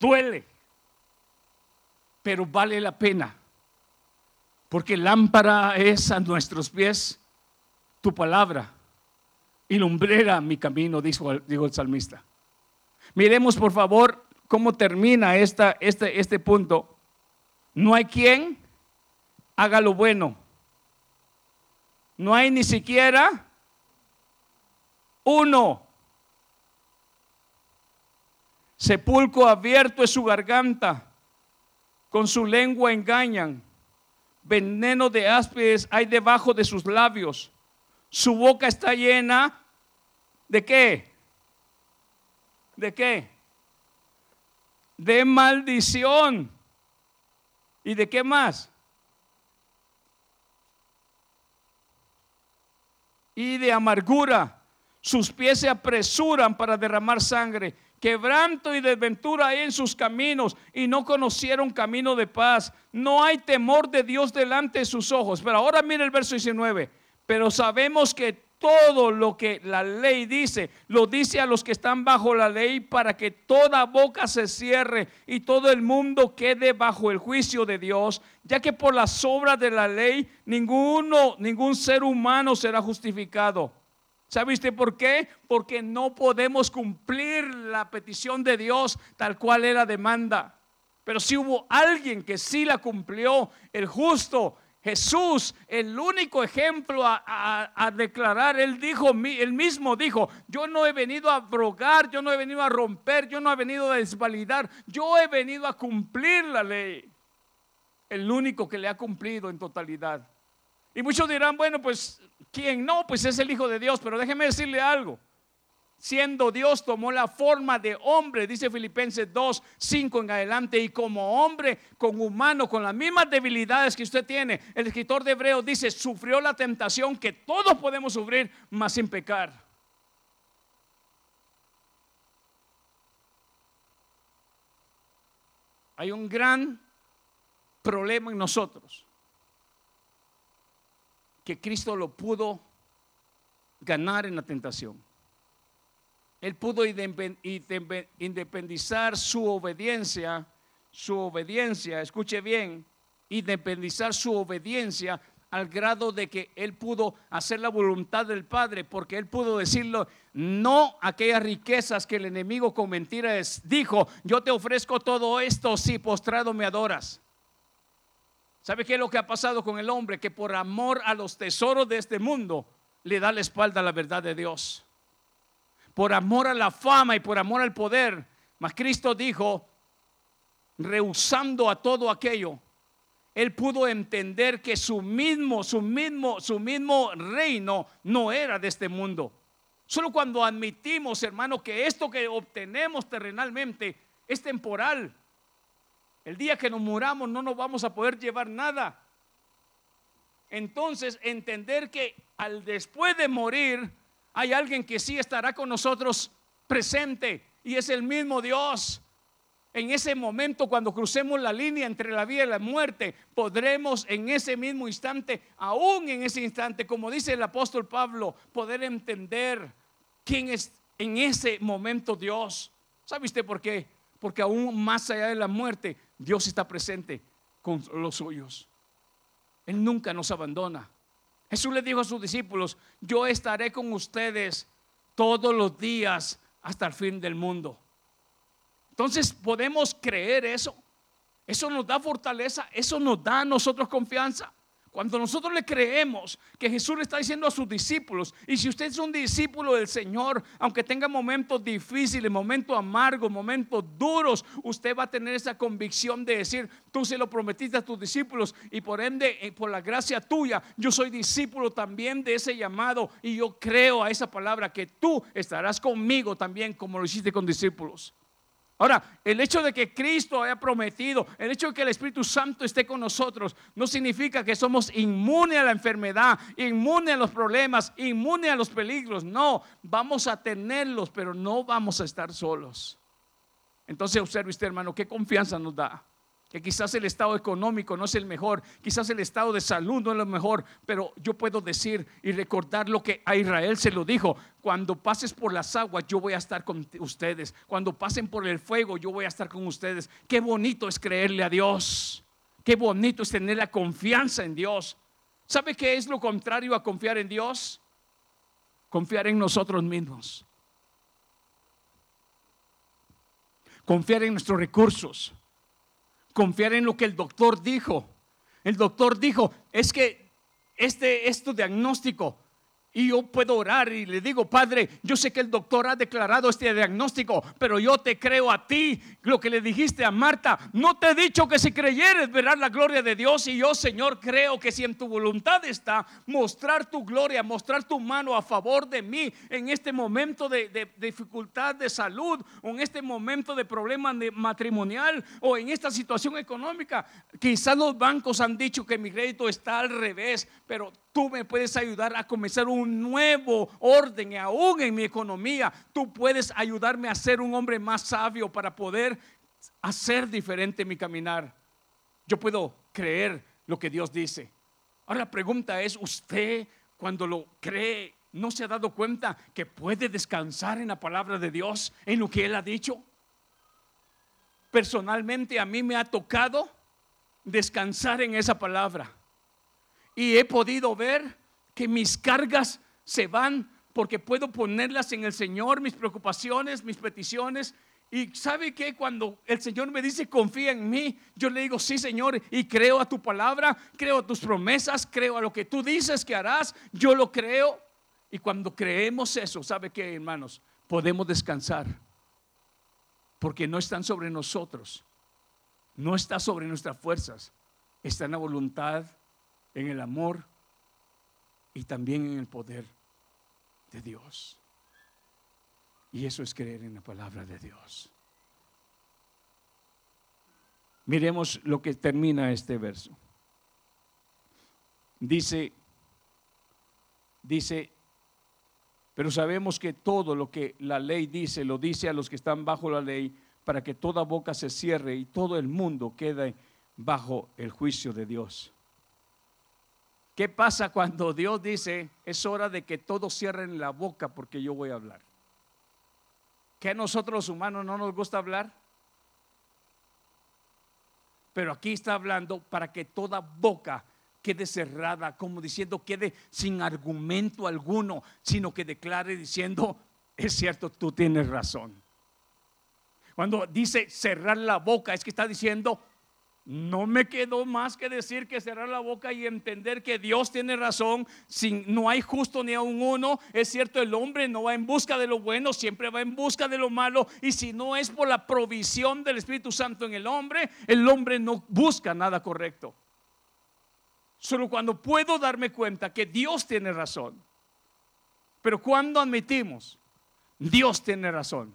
Duele, pero vale la pena, porque lámpara es a nuestros pies tu palabra y lumbrera mi camino, dijo, el salmista. Miremos por favor cómo termina esta, este, este punto. No hay quien haga lo bueno. No hay ni siquiera uno. Sepulcro abierto es su garganta, con su lengua engañan. Veneno de áspedes hay debajo de sus labios. Su boca está llena de qué? ¿De qué? De maldición. ¿Y de qué más? Y de amargura. Sus pies se apresuran para derramar sangre quebranto y desventura hay en sus caminos y no conocieron camino de paz. No hay temor de Dios delante de sus ojos. Pero ahora mire el verso 19. Pero sabemos que todo lo que la ley dice, lo dice a los que están bajo la ley para que toda boca se cierre y todo el mundo quede bajo el juicio de Dios, ya que por las obras de la ley ninguno, ningún ser humano será justificado ¿Sabe usted por qué? Porque no podemos cumplir la petición de Dios tal cual era demanda. Pero si hubo alguien que sí la cumplió, el justo, Jesús, el único ejemplo a, declarar, él dijo, mismo dijo, yo no he venido a abrogar, yo no he venido a romper, yo no he venido a desvalidar, yo he venido a cumplir la ley. El único que le ha cumplido en totalidad. Y muchos dirán, bueno, pues, ¿quién no? Pues es el Hijo de Dios, pero déjeme decirle algo siendo Dios, tomó la forma de hombre, dice Filipenses 2, 5 en adelante, y como hombre, con humano, con las mismas debilidades que usted tiene, el escritor de Hebreos dice, sufrió la tentación que todos podemos sufrir, mas sin pecar. Hay un gran problema en nosotros, que Cristo lo pudo ganar en la tentación. Él pudo independizar su obediencia, su obediencia, escuche bien, independizar su obediencia al grado de que él pudo hacer la voluntad del Padre, porque él pudo decirlo, no aquellas riquezas que el enemigo con mentiras dijo, yo te ofrezco todo esto si postrado me adoras. ¿Sabe qué es lo que ha pasado con el hombre? Que por amor a los tesoros de este mundo le da la espalda a la verdad de Dios por amor a la fama y por amor al poder. Mas Cristo dijo, rehusando a todo aquello, él pudo entender que su mismo, su mismo, su mismo reino no era de este mundo. Solo cuando admitimos, hermano, que esto que obtenemos terrenalmente es temporal. El día que nos muramos no nos vamos a poder llevar nada. Entonces, entender que al después de morir hay alguien que sí estará con nosotros presente y es el mismo Dios. En ese momento, cuando crucemos la línea entre la vida y la muerte, podremos en ese mismo instante, aún en ese instante, como dice el apóstol Pablo, poder entender quién es en ese momento Dios. ¿Sabe usted por qué? Porque aún más allá de la muerte, Dios está presente con los suyos. Él nunca nos abandona. Jesús le dijo a sus discípulos, yo estaré con ustedes todos los días hasta el fin del mundo. Entonces, ¿podemos creer eso? Eso nos da fortaleza, eso nos da a nosotros confianza. Cuando nosotros le creemos que Jesús le está diciendo a sus discípulos, y si usted es un discípulo del Señor, aunque tenga momentos difíciles, momentos amargos, momentos duros, usted va a tener esa convicción de decir, tú se lo prometiste a tus discípulos y por ende, eh, por la gracia tuya, yo soy discípulo también de ese llamado y yo creo a esa palabra que tú estarás conmigo también como lo hiciste con discípulos. Ahora, el hecho de que Cristo haya prometido, el hecho de que el Espíritu Santo esté con nosotros, no significa que somos inmunes a la enfermedad, inmunes a los problemas, inmunes a los peligros. No, vamos a tenerlos, pero no vamos a estar solos. Entonces, observe usted, hermano, qué confianza nos da que quizás el estado económico no es el mejor, quizás el estado de salud no es lo mejor, pero yo puedo decir y recordar lo que a Israel se lo dijo, cuando pases por las aguas yo voy a estar con ustedes, cuando pasen por el fuego yo voy a estar con ustedes. Qué bonito es creerle a Dios, qué bonito es tener la confianza en Dios. ¿Sabe qué es lo contrario a confiar en Dios? Confiar en nosotros mismos. Confiar en nuestros recursos confiar en lo que el doctor dijo. El doctor dijo, es que este, este diagnóstico y yo puedo orar y le digo, Padre, yo sé que el doctor ha declarado este diagnóstico, pero yo te creo a ti. Lo que le dijiste a Marta, no te he dicho que si creyeres verás la gloria de Dios. Y yo, Señor, creo que si en tu voluntad está mostrar tu gloria, mostrar tu mano a favor de mí en este momento de, de dificultad de salud, o en este momento de problema matrimonial, o en esta situación económica, quizás los bancos han dicho que mi crédito está al revés, pero Tú me puedes ayudar a comenzar un nuevo orden, aún en mi economía. Tú puedes ayudarme a ser un hombre más sabio para poder hacer diferente mi caminar. Yo puedo creer lo que Dios dice. Ahora la pregunta es, ¿usted cuando lo cree no se ha dado cuenta que puede descansar en la palabra de Dios, en lo que Él ha dicho? Personalmente a mí me ha tocado descansar en esa palabra y he podido ver que mis cargas se van porque puedo ponerlas en el Señor, mis preocupaciones, mis peticiones. Y sabe que cuando el Señor me dice confía en mí, yo le digo sí, Señor, y creo a tu palabra, creo a tus promesas, creo a lo que tú dices que harás, yo lo creo. Y cuando creemos eso, ¿sabe qué, hermanos? Podemos descansar. Porque no están sobre nosotros, no está sobre nuestras fuerzas, está en la voluntad en el amor y también en el poder de Dios. Y eso es creer en la palabra de Dios. Miremos lo que termina este verso. Dice, dice, pero sabemos que todo lo que la ley dice, lo dice a los que están bajo la ley, para que toda boca se cierre y todo el mundo quede bajo el juicio de Dios. ¿Qué pasa cuando Dios dice, es hora de que todos cierren la boca porque yo voy a hablar? ¿Que a nosotros los humanos no nos gusta hablar? Pero aquí está hablando para que toda boca quede cerrada, como diciendo, quede sin argumento alguno, sino que declare diciendo, es cierto, tú tienes razón. Cuando dice cerrar la boca, es que está diciendo, no me quedó más que decir que cerrar la boca y entender que Dios tiene razón. Sin, no hay justo ni a un uno. Es cierto, el hombre no va en busca de lo bueno, siempre va en busca de lo malo. Y si no es por la provisión del Espíritu Santo en el hombre, el hombre no busca nada correcto. Solo cuando puedo darme cuenta que Dios tiene razón. Pero cuando admitimos, Dios tiene razón.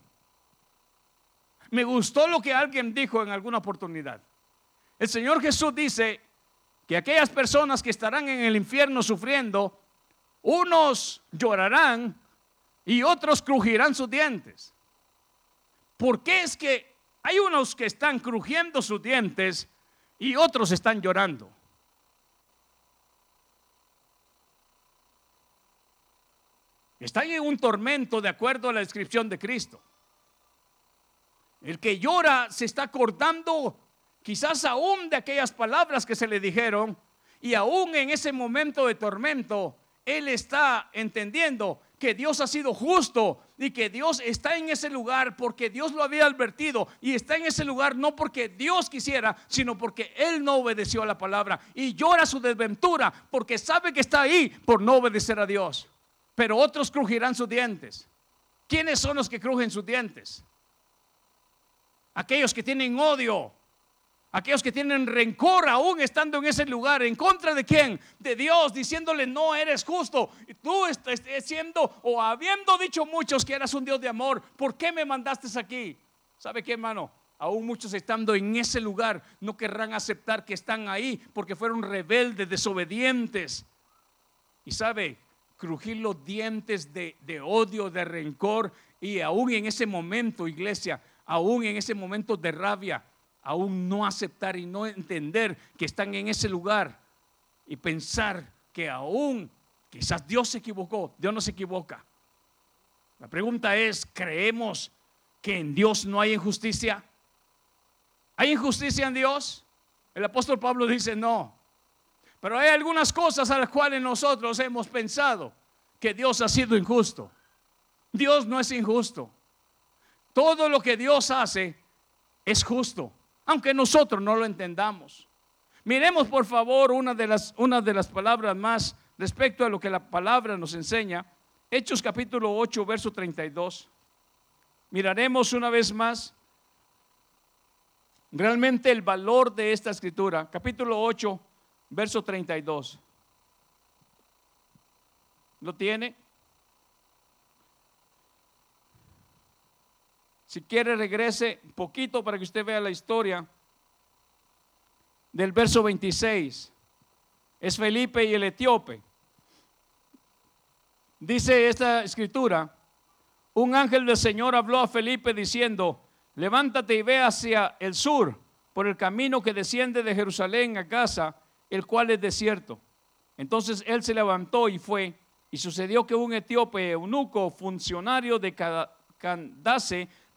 Me gustó lo que alguien dijo en alguna oportunidad. El Señor Jesús dice que aquellas personas que estarán en el infierno sufriendo, unos llorarán y otros crujirán sus dientes. ¿Por qué es que hay unos que están crujiendo sus dientes y otros están llorando? Están en un tormento de acuerdo a la descripción de Cristo. El que llora se está acordando quizás aún de aquellas palabras que se le dijeron, y aún en ese momento de tormento, él está entendiendo que Dios ha sido justo y que Dios está en ese lugar porque Dios lo había advertido y está en ese lugar no porque Dios quisiera, sino porque Él no obedeció a la palabra y llora su desventura porque sabe que está ahí por no obedecer a Dios. Pero otros crujirán sus dientes. ¿Quiénes son los que crujen sus dientes? Aquellos que tienen odio, Aquellos que tienen rencor aún estando en ese lugar, ¿en contra de quién? De Dios, diciéndole no eres justo. Y tú estás siendo o habiendo dicho muchos que eras un Dios de amor, ¿por qué me mandaste aquí? ¿Sabe qué, hermano? Aún muchos estando en ese lugar no querrán aceptar que están ahí porque fueron rebeldes, desobedientes. Y sabe, crujir los dientes de, de odio, de rencor y aún en ese momento, iglesia, aún en ese momento de rabia, aún no aceptar y no entender que están en ese lugar y pensar que aún quizás Dios se equivocó, Dios no se equivoca. La pregunta es, ¿creemos que en Dios no hay injusticia? ¿Hay injusticia en Dios? El apóstol Pablo dice no. Pero hay algunas cosas a las cuales nosotros hemos pensado que Dios ha sido injusto. Dios no es injusto. Todo lo que Dios hace es justo aunque nosotros no lo entendamos. Miremos por favor una de las, una de las palabras más respecto a lo que la palabra nos enseña. Hechos capítulo 8, verso 32. Miraremos una vez más realmente el valor de esta escritura. Capítulo 8, verso 32. ¿Lo tiene? Si quiere, regrese un poquito para que usted vea la historia del verso 26. Es Felipe y el etíope. Dice esta escritura, un ángel del Señor habló a Felipe diciendo, levántate y ve hacia el sur por el camino que desciende de Jerusalén a Gaza, el cual es desierto. Entonces él se levantó y fue, y sucedió que un etíope eunuco, funcionario de Candace,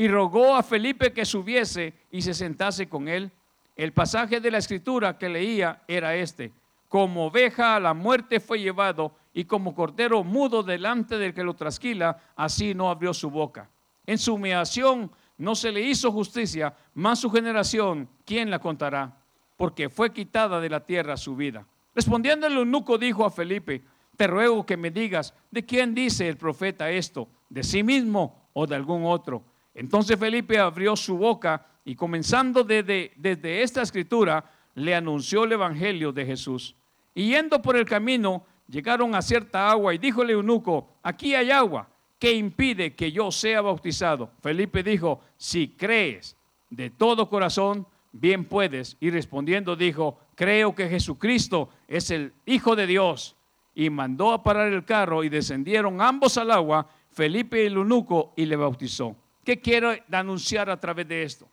Y rogó a Felipe que subiese y se sentase con él. El pasaje de la escritura que leía era este. Como oveja a la muerte fue llevado y como cordero mudo delante del que lo trasquila, así no abrió su boca. En su humillación no se le hizo justicia, más su generación, ¿quién la contará? Porque fue quitada de la tierra su vida. Respondiendo el eunuco dijo a Felipe, te ruego que me digas, ¿de quién dice el profeta esto? ¿De sí mismo o de algún otro? Entonces Felipe abrió su boca y comenzando desde, desde esta escritura, le anunció el Evangelio de Jesús. Y yendo por el camino, llegaron a cierta agua y dijo el eunuco, aquí hay agua, ¿qué impide que yo sea bautizado? Felipe dijo, si crees de todo corazón, bien puedes. Y respondiendo dijo, creo que Jesucristo es el Hijo de Dios. Y mandó a parar el carro y descendieron ambos al agua, Felipe y el eunuco, y le bautizó. ¿Qué quiero anunciar a través de esto?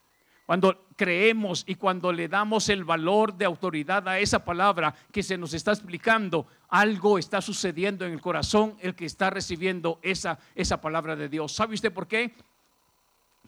Cuando creemos y cuando le damos el valor de autoridad a esa palabra que se nos está explicando, algo está sucediendo en el corazón el que está recibiendo esa, esa palabra de Dios. ¿Sabe usted por qué?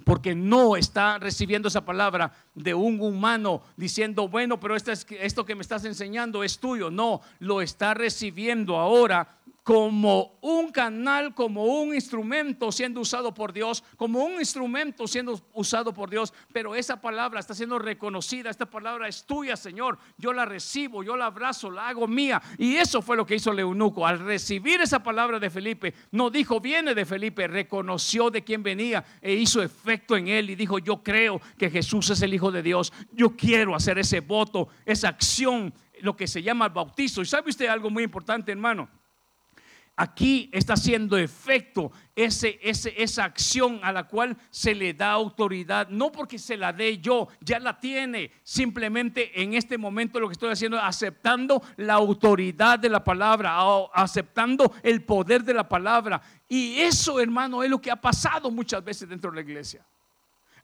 porque no está recibiendo esa palabra de un humano diciendo, bueno, pero esto, esto que me estás enseñando es tuyo. No, lo está recibiendo ahora como un canal, como un instrumento siendo usado por Dios, como un instrumento siendo usado por Dios, pero esa palabra está siendo reconocida, esta palabra es tuya, Señor, yo la recibo, yo la abrazo, la hago mía. Y eso fue lo que hizo el eunuco. Al recibir esa palabra de Felipe, no dijo, viene de Felipe, reconoció de quién venía e hizo efecto en él y dijo, yo creo que Jesús es el Hijo de Dios, yo quiero hacer ese voto, esa acción, lo que se llama el bautizo. Y sabe usted algo muy importante, hermano aquí está haciendo efecto ese, esa acción a la cual se le da autoridad, no porque se la dé yo, ya la tiene, simplemente en este momento lo que estoy haciendo es aceptando la autoridad de la palabra, aceptando el poder de la palabra. Y eso, hermano, es lo que ha pasado muchas veces dentro de la iglesia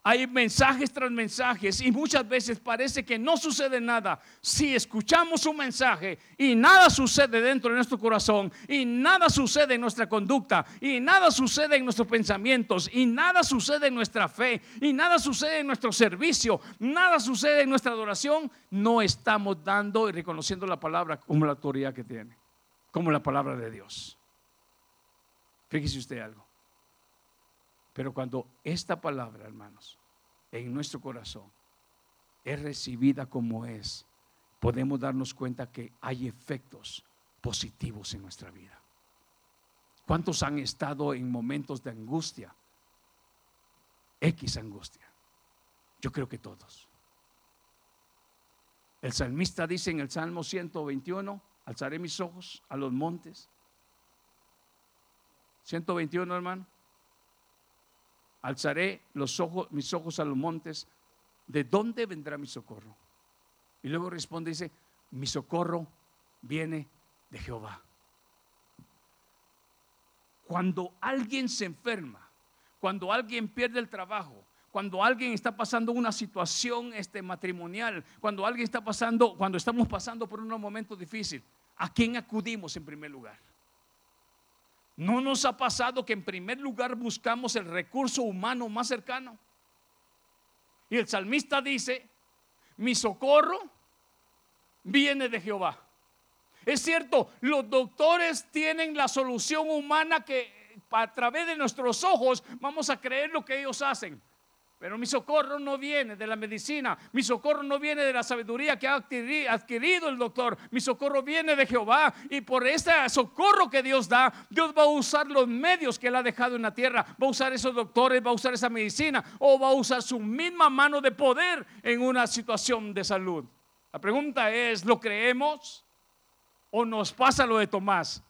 hay mensajes tras mensajes y muchas veces parece que no sucede nada. Si escuchamos un mensaje y nada sucede dentro de nuestro corazón y nada sucede en nuestra conducta y nada sucede en nuestros pensamientos y nada sucede en nuestra fe y nada sucede en nuestro servicio, nada sucede en nuestra adoración, no estamos dando y reconociendo la palabra como la autoridad que tiene, como la palabra de Dios. Fíjese usted algo. Pero cuando esta palabra, hermanos, en nuestro corazón es recibida como es, podemos darnos cuenta que hay efectos positivos en nuestra vida. ¿Cuántos han estado en momentos de angustia? X angustia. Yo creo que todos. El salmista dice en el Salmo 121, alzaré mis ojos a los montes. 121, hermano alzaré los ojos, mis ojos a los montes, ¿de dónde vendrá mi socorro? Y luego responde dice, mi socorro viene de Jehová. Cuando alguien se enferma, cuando alguien pierde el trabajo, cuando alguien está pasando una situación este, matrimonial, cuando alguien está pasando, cuando estamos pasando por un momento difícil, ¿a quién acudimos en primer lugar? ¿No nos ha pasado que en primer lugar buscamos el recurso humano más cercano? Y el salmista dice, mi socorro viene de Jehová. Es cierto, los doctores tienen la solución humana que a través de nuestros ojos vamos a creer lo que ellos hacen. Pero mi socorro no viene de la medicina, mi socorro no viene de la sabiduría que ha adquirido el doctor, mi socorro viene de Jehová y por ese socorro que Dios da, Dios va a usar los medios que Él ha dejado en la tierra, va a usar esos doctores, va a usar esa medicina o va a usar su misma mano de poder en una situación de salud. La pregunta es, ¿lo creemos o nos pasa lo de Tomás?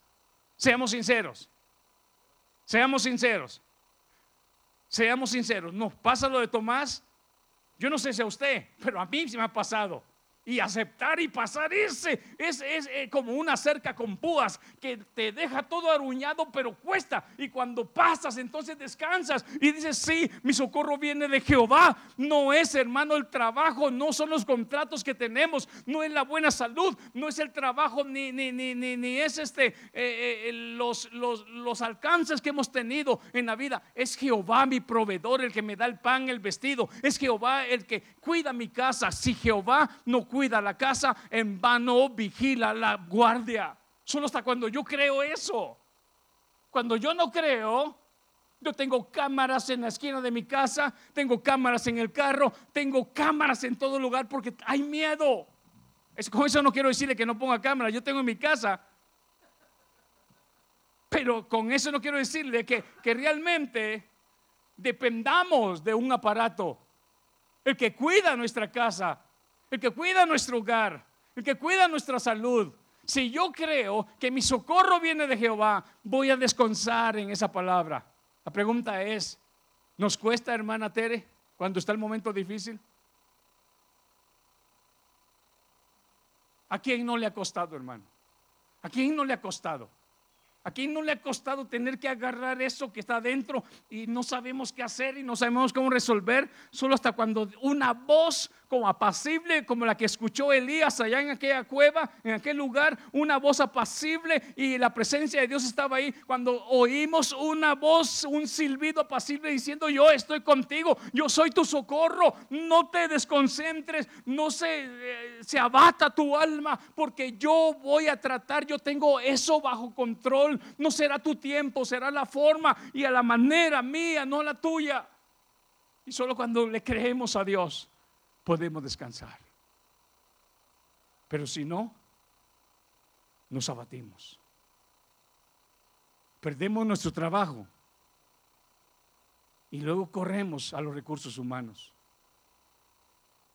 Seamos sinceros, seamos sinceros. Seamos sinceros, nos pasa lo de Tomás. Yo no sé si a usted, pero a mí se me ha pasado y aceptar y pasar ese es, es, eh, como una cerca con púas que te deja todo aruñado pero cuesta. Y cuando pasas entonces descansas y dices sí mi socorro viene de Jehová. No es hermano el trabajo no son los contratos que tenemos no es la buena salud no es el trabajo ni, ni, ni, ni, ni es este eh, eh, los, los, los alcances que hemos tenido en la vida. Es Jehová mi proveedor el que me da el pan el vestido. Es Jehová el que cuida mi casa. Si Jehová no cuida cuida la casa, en vano vigila la guardia. Solo hasta cuando yo creo eso. Cuando yo no creo, yo tengo cámaras en la esquina de mi casa, tengo cámaras en el carro, tengo cámaras en todo lugar porque hay miedo. Es, con eso no quiero decirle que no ponga cámaras, yo tengo en mi casa. Pero con eso no quiero decirle que, que realmente dependamos de un aparato. El que cuida nuestra casa, el que cuida nuestro hogar, el que cuida nuestra salud. Si yo creo que mi socorro viene de Jehová, voy a descansar en esa palabra. La pregunta es, ¿nos cuesta, hermana Tere, cuando está el momento difícil? ¿A quién no le ha costado, hermano? ¿A quién no le ha costado? ¿A quién no le ha costado tener que agarrar eso que está adentro y no sabemos qué hacer y no sabemos cómo resolver? Solo hasta cuando una voz como apacible, como la que escuchó Elías allá en aquella cueva, en aquel lugar, una voz apacible y la presencia de Dios estaba ahí. Cuando oímos una voz, un silbido apacible diciendo, yo estoy contigo, yo soy tu socorro, no te desconcentres, no se, eh, se abata tu alma, porque yo voy a tratar, yo tengo eso bajo control, no será tu tiempo, será la forma y a la manera mía, no la tuya. Y solo cuando le creemos a Dios, podemos descansar. Pero si no, nos abatimos. Perdemos nuestro trabajo y luego corremos a los recursos humanos.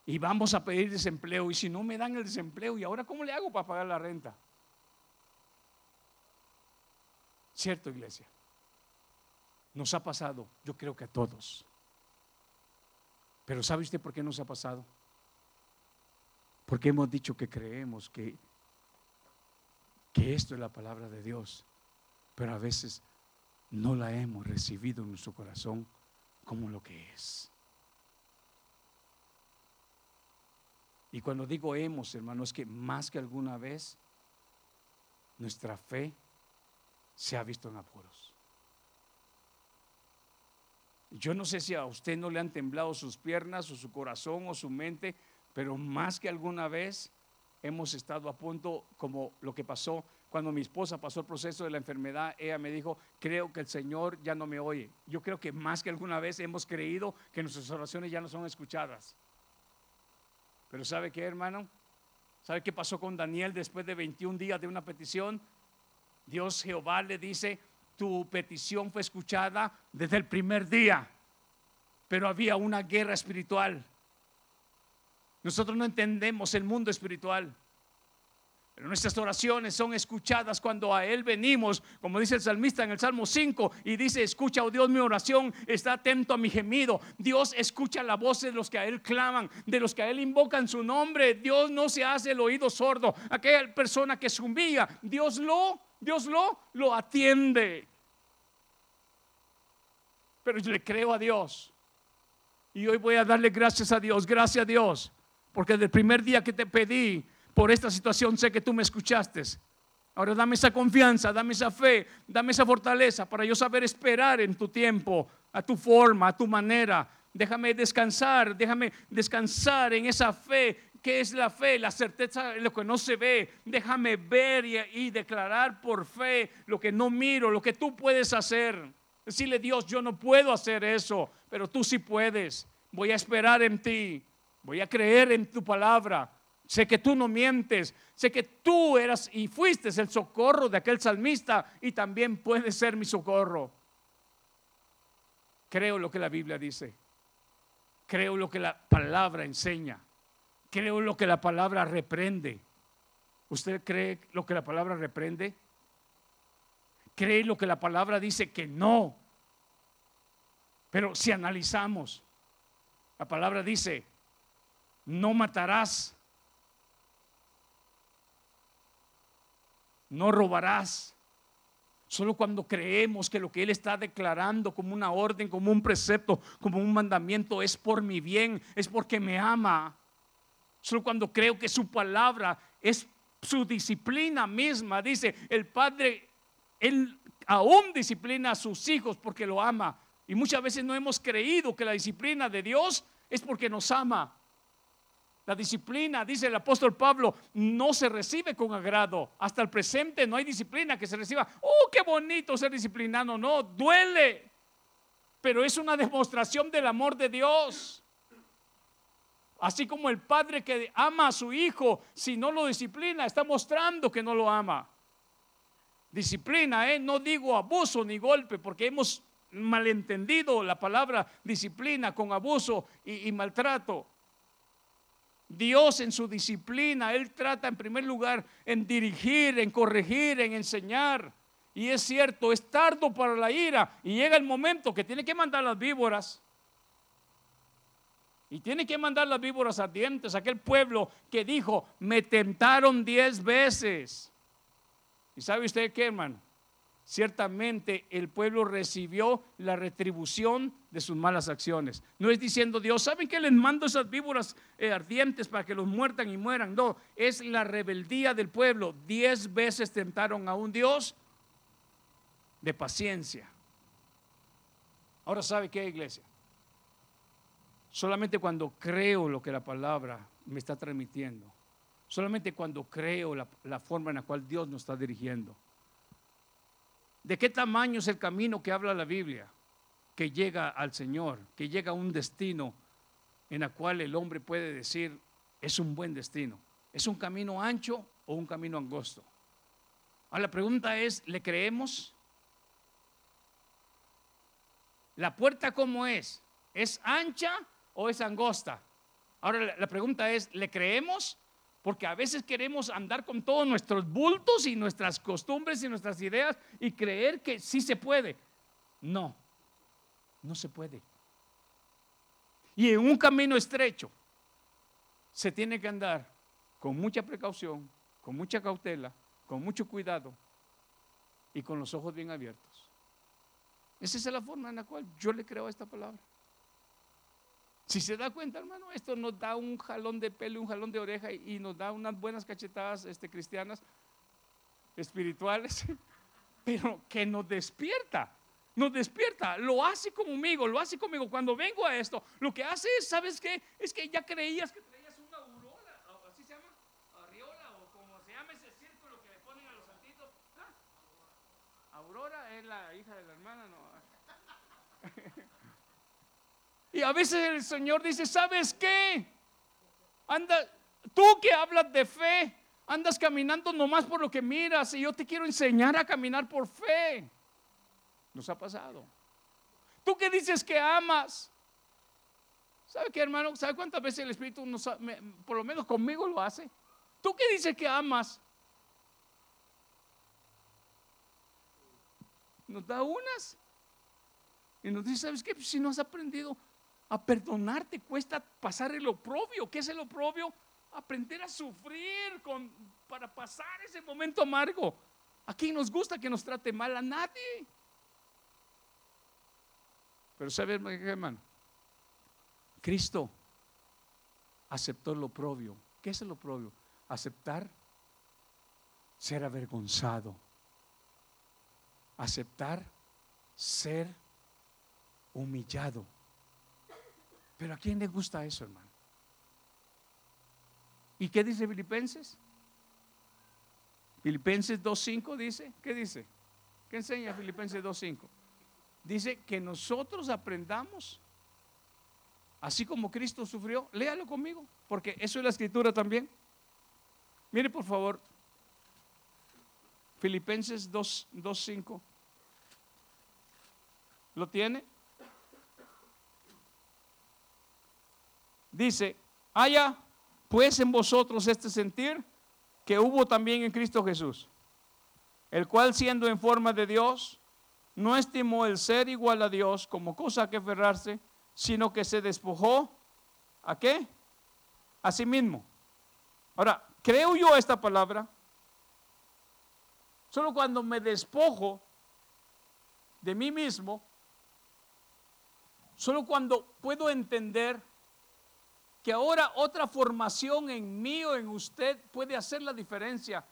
Y vamos a pedir desempleo y si no me dan el desempleo, ¿y ahora cómo le hago para pagar la renta? Cierto, iglesia. Nos ha pasado, yo creo que a todos. Pero ¿sabe usted por qué nos ha pasado? Porque hemos dicho que creemos que, que esto es la palabra de Dios, pero a veces no la hemos recibido en nuestro corazón como lo que es. Y cuando digo hemos, hermano, es que más que alguna vez nuestra fe se ha visto en apuros. Yo no sé si a usted no le han temblado sus piernas o su corazón o su mente, pero más que alguna vez hemos estado a punto, como lo que pasó cuando mi esposa pasó el proceso de la enfermedad, ella me dijo, creo que el Señor ya no me oye. Yo creo que más que alguna vez hemos creído que nuestras oraciones ya no son escuchadas. Pero ¿sabe qué, hermano? ¿Sabe qué pasó con Daniel después de 21 días de una petición? Dios Jehová le dice, tu petición fue escuchada desde el primer día, pero había una guerra espiritual. Nosotros no entendemos el mundo espiritual. Pero nuestras oraciones son escuchadas cuando a Él venimos, como dice el salmista en el Salmo 5, y dice, escucha, oh Dios, mi oración, está atento a mi gemido. Dios escucha la voz de los que a Él claman, de los que a Él invocan su nombre. Dios no se hace el oído sordo. Aquella persona que se humilla, Dios lo, Dios lo, lo atiende pero yo le creo a Dios. Y hoy voy a darle gracias a Dios, gracias a Dios, porque desde el primer día que te pedí por esta situación sé que tú me escuchaste. Ahora dame esa confianza, dame esa fe, dame esa fortaleza para yo saber esperar en tu tiempo, a tu forma, a tu manera. Déjame descansar, déjame descansar en esa fe. Que es la fe? La certeza de lo que no se ve. Déjame ver y, y declarar por fe lo que no miro, lo que tú puedes hacer. Decirle, Dios, yo no puedo hacer eso, pero tú sí puedes. Voy a esperar en ti. Voy a creer en tu palabra. Sé que tú no mientes. Sé que tú eras y fuiste el socorro de aquel salmista y también puedes ser mi socorro. Creo lo que la Biblia dice. Creo lo que la palabra enseña. Creo lo que la palabra reprende. ¿Usted cree lo que la palabra reprende? cree lo que la palabra dice que no. Pero si analizamos, la palabra dice, no matarás, no robarás. Solo cuando creemos que lo que Él está declarando como una orden, como un precepto, como un mandamiento es por mi bien, es porque me ama. Solo cuando creo que su palabra es su disciplina misma. Dice, el Padre él aún disciplina a sus hijos porque lo ama. Y muchas veces no hemos creído que la disciplina de Dios es porque nos ama. La disciplina, dice el apóstol Pablo, no se recibe con agrado. Hasta el presente no hay disciplina que se reciba. Oh, qué bonito ser disciplinado. No, duele. Pero es una demostración del amor de Dios. Así como el padre que ama a su hijo, si no lo disciplina, está mostrando que no lo ama. Disciplina, ¿eh? no digo abuso ni golpe, porque hemos malentendido la palabra disciplina con abuso y, y maltrato. Dios en su disciplina, Él trata en primer lugar en dirigir, en corregir, en enseñar. Y es cierto, es tardo para la ira y llega el momento que tiene que mandar las víboras. Y tiene que mandar las víboras ardientes, aquel pueblo que dijo, me tentaron diez veces. ¿Y sabe usted qué, hermano? Ciertamente el pueblo recibió la retribución de sus malas acciones. No es diciendo Dios, ¿saben que les mando esas víboras eh, ardientes para que los muertan y mueran? No, es la rebeldía del pueblo. Diez veces tentaron a un Dios de paciencia. Ahora, ¿sabe qué, iglesia? Solamente cuando creo lo que la palabra me está transmitiendo, solamente cuando creo la, forma en la cual Dios nos está dirigiendo. ¿De qué tamaño es el camino que habla la Biblia? Que llega al Señor, que llega a un destino en el cual el hombre puede decir, es un buen destino. ¿Es un camino ancho o un camino angosto? Ahora la pregunta es, ¿le creemos? ¿La puerta cómo es? ¿Es ancha o es angosta? Ahora la, pregunta es, ¿le creemos? Porque a veces queremos andar con todos nuestros bultos y nuestras costumbres y nuestras ideas y creer que sí se puede. No, no se puede. Y en un camino estrecho se tiene que andar con mucha precaución, con mucha cautela, con mucho cuidado y con los ojos bien abiertos. Esa es la forma en la cual yo le creo a esta palabra. Si se da cuenta, hermano, esto nos da un jalón de pelo, un jalón de oreja y, nos da unas buenas cachetadas este, cristianas, espirituales, pero que nos despierta, nos despierta, lo hace conmigo, lo hace conmigo. Cuando vengo a esto, lo que hace es, ¿sabes qué? Es que ya creías que traías una aurora, así se llama, o como se llama ese círculo que le ponen a los santitos. ¿Ah? Aurora es la hija de la hermana, no. Y a veces el Señor dice, ¿sabes qué? Anda, tú que hablas de fe, andas caminando nomás por lo que miras y yo te quiero enseñar a caminar por fe. Nos ha pasado. Tú que dices que amas. ¿Sabe qué, hermano? ¿Sabe cuántas veces el Espíritu, nos, por lo menos conmigo lo hace? Tú que dices que amas. Nos da unas. Y nos dice, ¿sabes qué? Si no has aprendido a perdonarte cuesta pasar el oprobio. ¿Qué es el oprobio? Aprender a sufrir para pasar ese momento amargo. ¿A quién nos gusta que nos trate mal? A nadie. Pero ¿sabe, hermano? Cristo aceptó el oprobio. ¿Qué es el oprobio? Aceptar ser avergonzado. Aceptar ser humillado. Pero ¿a quién le gusta eso, hermano? ¿Y qué dice Filipenses? Filipenses 2.5 dice, ¿qué dice? ¿Qué enseña Filipenses 2.5? Dice que nosotros aprendamos, así como Cristo sufrió, léalo conmigo, porque eso es la escritura también. Mire por favor, Filipenses 2.5. ¿Lo tiene? Dice, haya pues en vosotros este sentir que hubo también en Cristo Jesús, el cual siendo en forma de Dios, no estimó el ser igual a Dios como cosa que aferrarse, sino que se despojó a qué? A sí mismo. Ahora, creo yo esta palabra, solo cuando me despojo de mí mismo, solo cuando puedo entender que ahora otra formación en mí o en usted puede hacer la diferencia.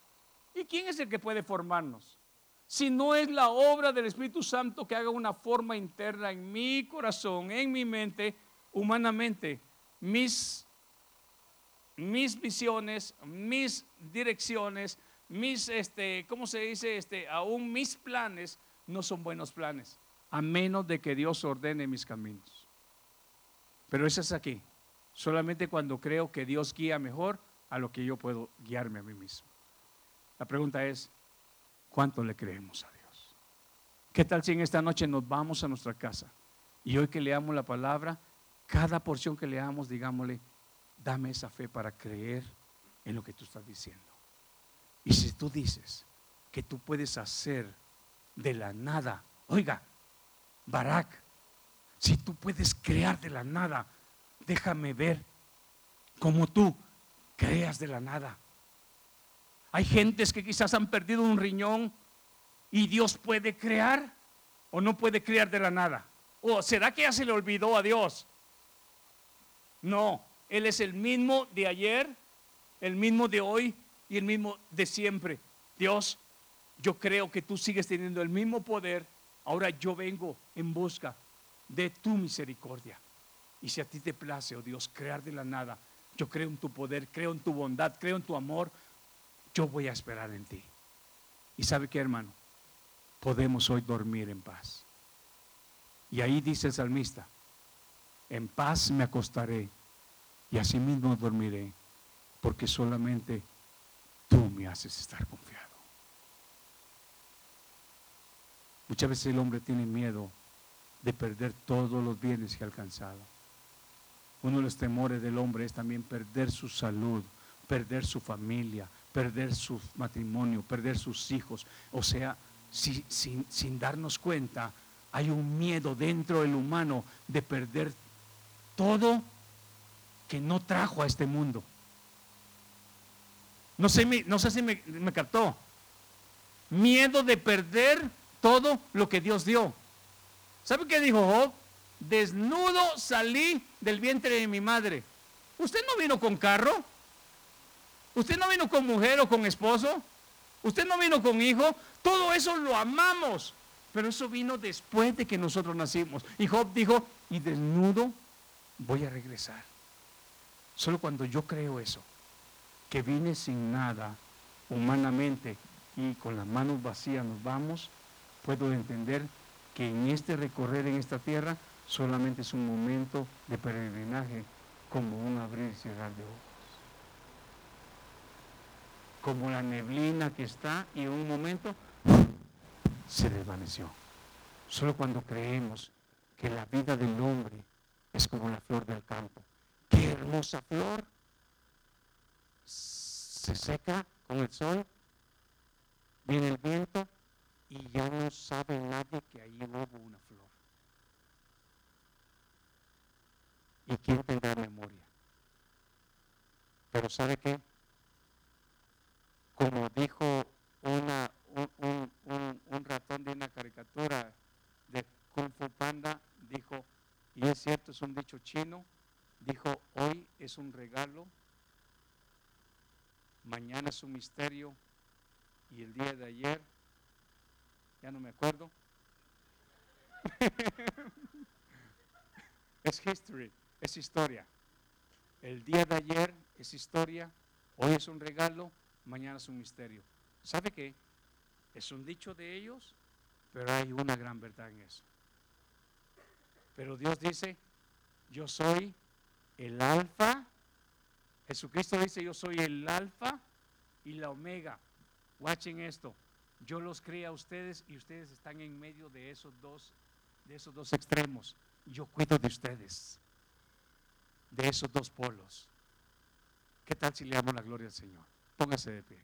¿Y quién es el que puede formarnos? Si no es la obra del Espíritu Santo que haga una forma interna en mi corazón, en mi mente, humanamente, mis mis visiones, mis direcciones, mis, este, ¿cómo se dice? Este, aún mis planes no son buenos planes, a menos de que Dios ordene mis caminos. Pero eso es aquí, solamente cuando creo que Dios guía mejor a lo que yo puedo guiarme a mí mismo. La pregunta es, ¿cuánto le creemos a Dios? ¿Qué tal si en esta noche nos vamos a nuestra casa y hoy que leamos la palabra, cada porción que leamos, digámosle, dame esa fe para creer en lo que tú estás diciendo? Y si tú dices que tú puedes hacer de la nada, oiga, Barak, si tú puedes crear de la nada, déjame ver cómo tú creas de la nada. Hay gentes que quizás han perdido un riñón y Dios puede crear o no puede crear de la nada. ¿O será que ya se le olvidó a Dios? No, Él es el mismo de ayer, el mismo de hoy y el mismo de siempre. Dios, yo creo que tú sigues teniendo el mismo poder. Ahora yo vengo en busca de tu misericordia. Y si a ti te place, oh Dios, crear de la nada, yo creo en tu poder, creo en tu bondad, creo en tu amor. Yo voy a esperar en ti. Y sabe qué, hermano, podemos hoy dormir en paz. Y ahí dice el salmista, en paz me acostaré y asimismo dormiré, porque solamente tú me haces estar confiado. Muchas veces el hombre tiene miedo de perder todos los bienes que ha alcanzado. Uno de los temores del hombre es también perder su salud, perder su familia, perder su matrimonio, perder sus hijos. O sea, sin, darnos cuenta, hay un miedo dentro del humano de perder todo que no trajo a este mundo. No sé, no sé si me, me captó. Miedo de perder todo lo que Dios dio. ¿Sabe qué dijo Job? Desnudo salí del vientre de mi madre. ¿Usted no vino con carro? ¿Usted no vino con mujer o con esposo? ¿Usted no vino con hijo? Todo eso lo amamos. Pero eso vino después de que nosotros nacimos. Y Job dijo, y desnudo voy a regresar. Solo cuando yo creo eso, que vine sin nada humanamente y con las manos vacías nos vamos, puedo entender que en este recorrer en esta tierra solamente es un momento de peregrinaje como un abrir y cerrar de ojos. Como la neblina que está y en un momento se desvaneció. Solo cuando creemos que la vida del hombre es como la flor del campo. Qué hermosa flor. Se seca con el sol, viene el viento y ya no sabe nadie que ahí hubo una flor. ¿Y quién tendrá memoria? Pero ¿sabe qué? Como dijo una, un, un, ratón de una caricatura de Kung Fu Panda, dijo, y es cierto, es un dicho chino, dijo, hoy es un regalo, mañana es un misterio, y el día de ayer, ya no me acuerdo, es history es historia. El día de ayer es historia, hoy es un regalo, mañana es un misterio. ¿Sabe qué? Es un dicho de ellos, pero hay una gran verdad en eso. Pero Dios dice, yo soy el alfa. Jesucristo dice, yo soy el alfa y la omega. Watchen esto. Yo los creé a ustedes y ustedes están en medio de esos dos, de esos dos extremos. Yo cuido de ustedes de esos dos polos. ¿Qué tal si le damos la gloria al Señor? Póngase de pie.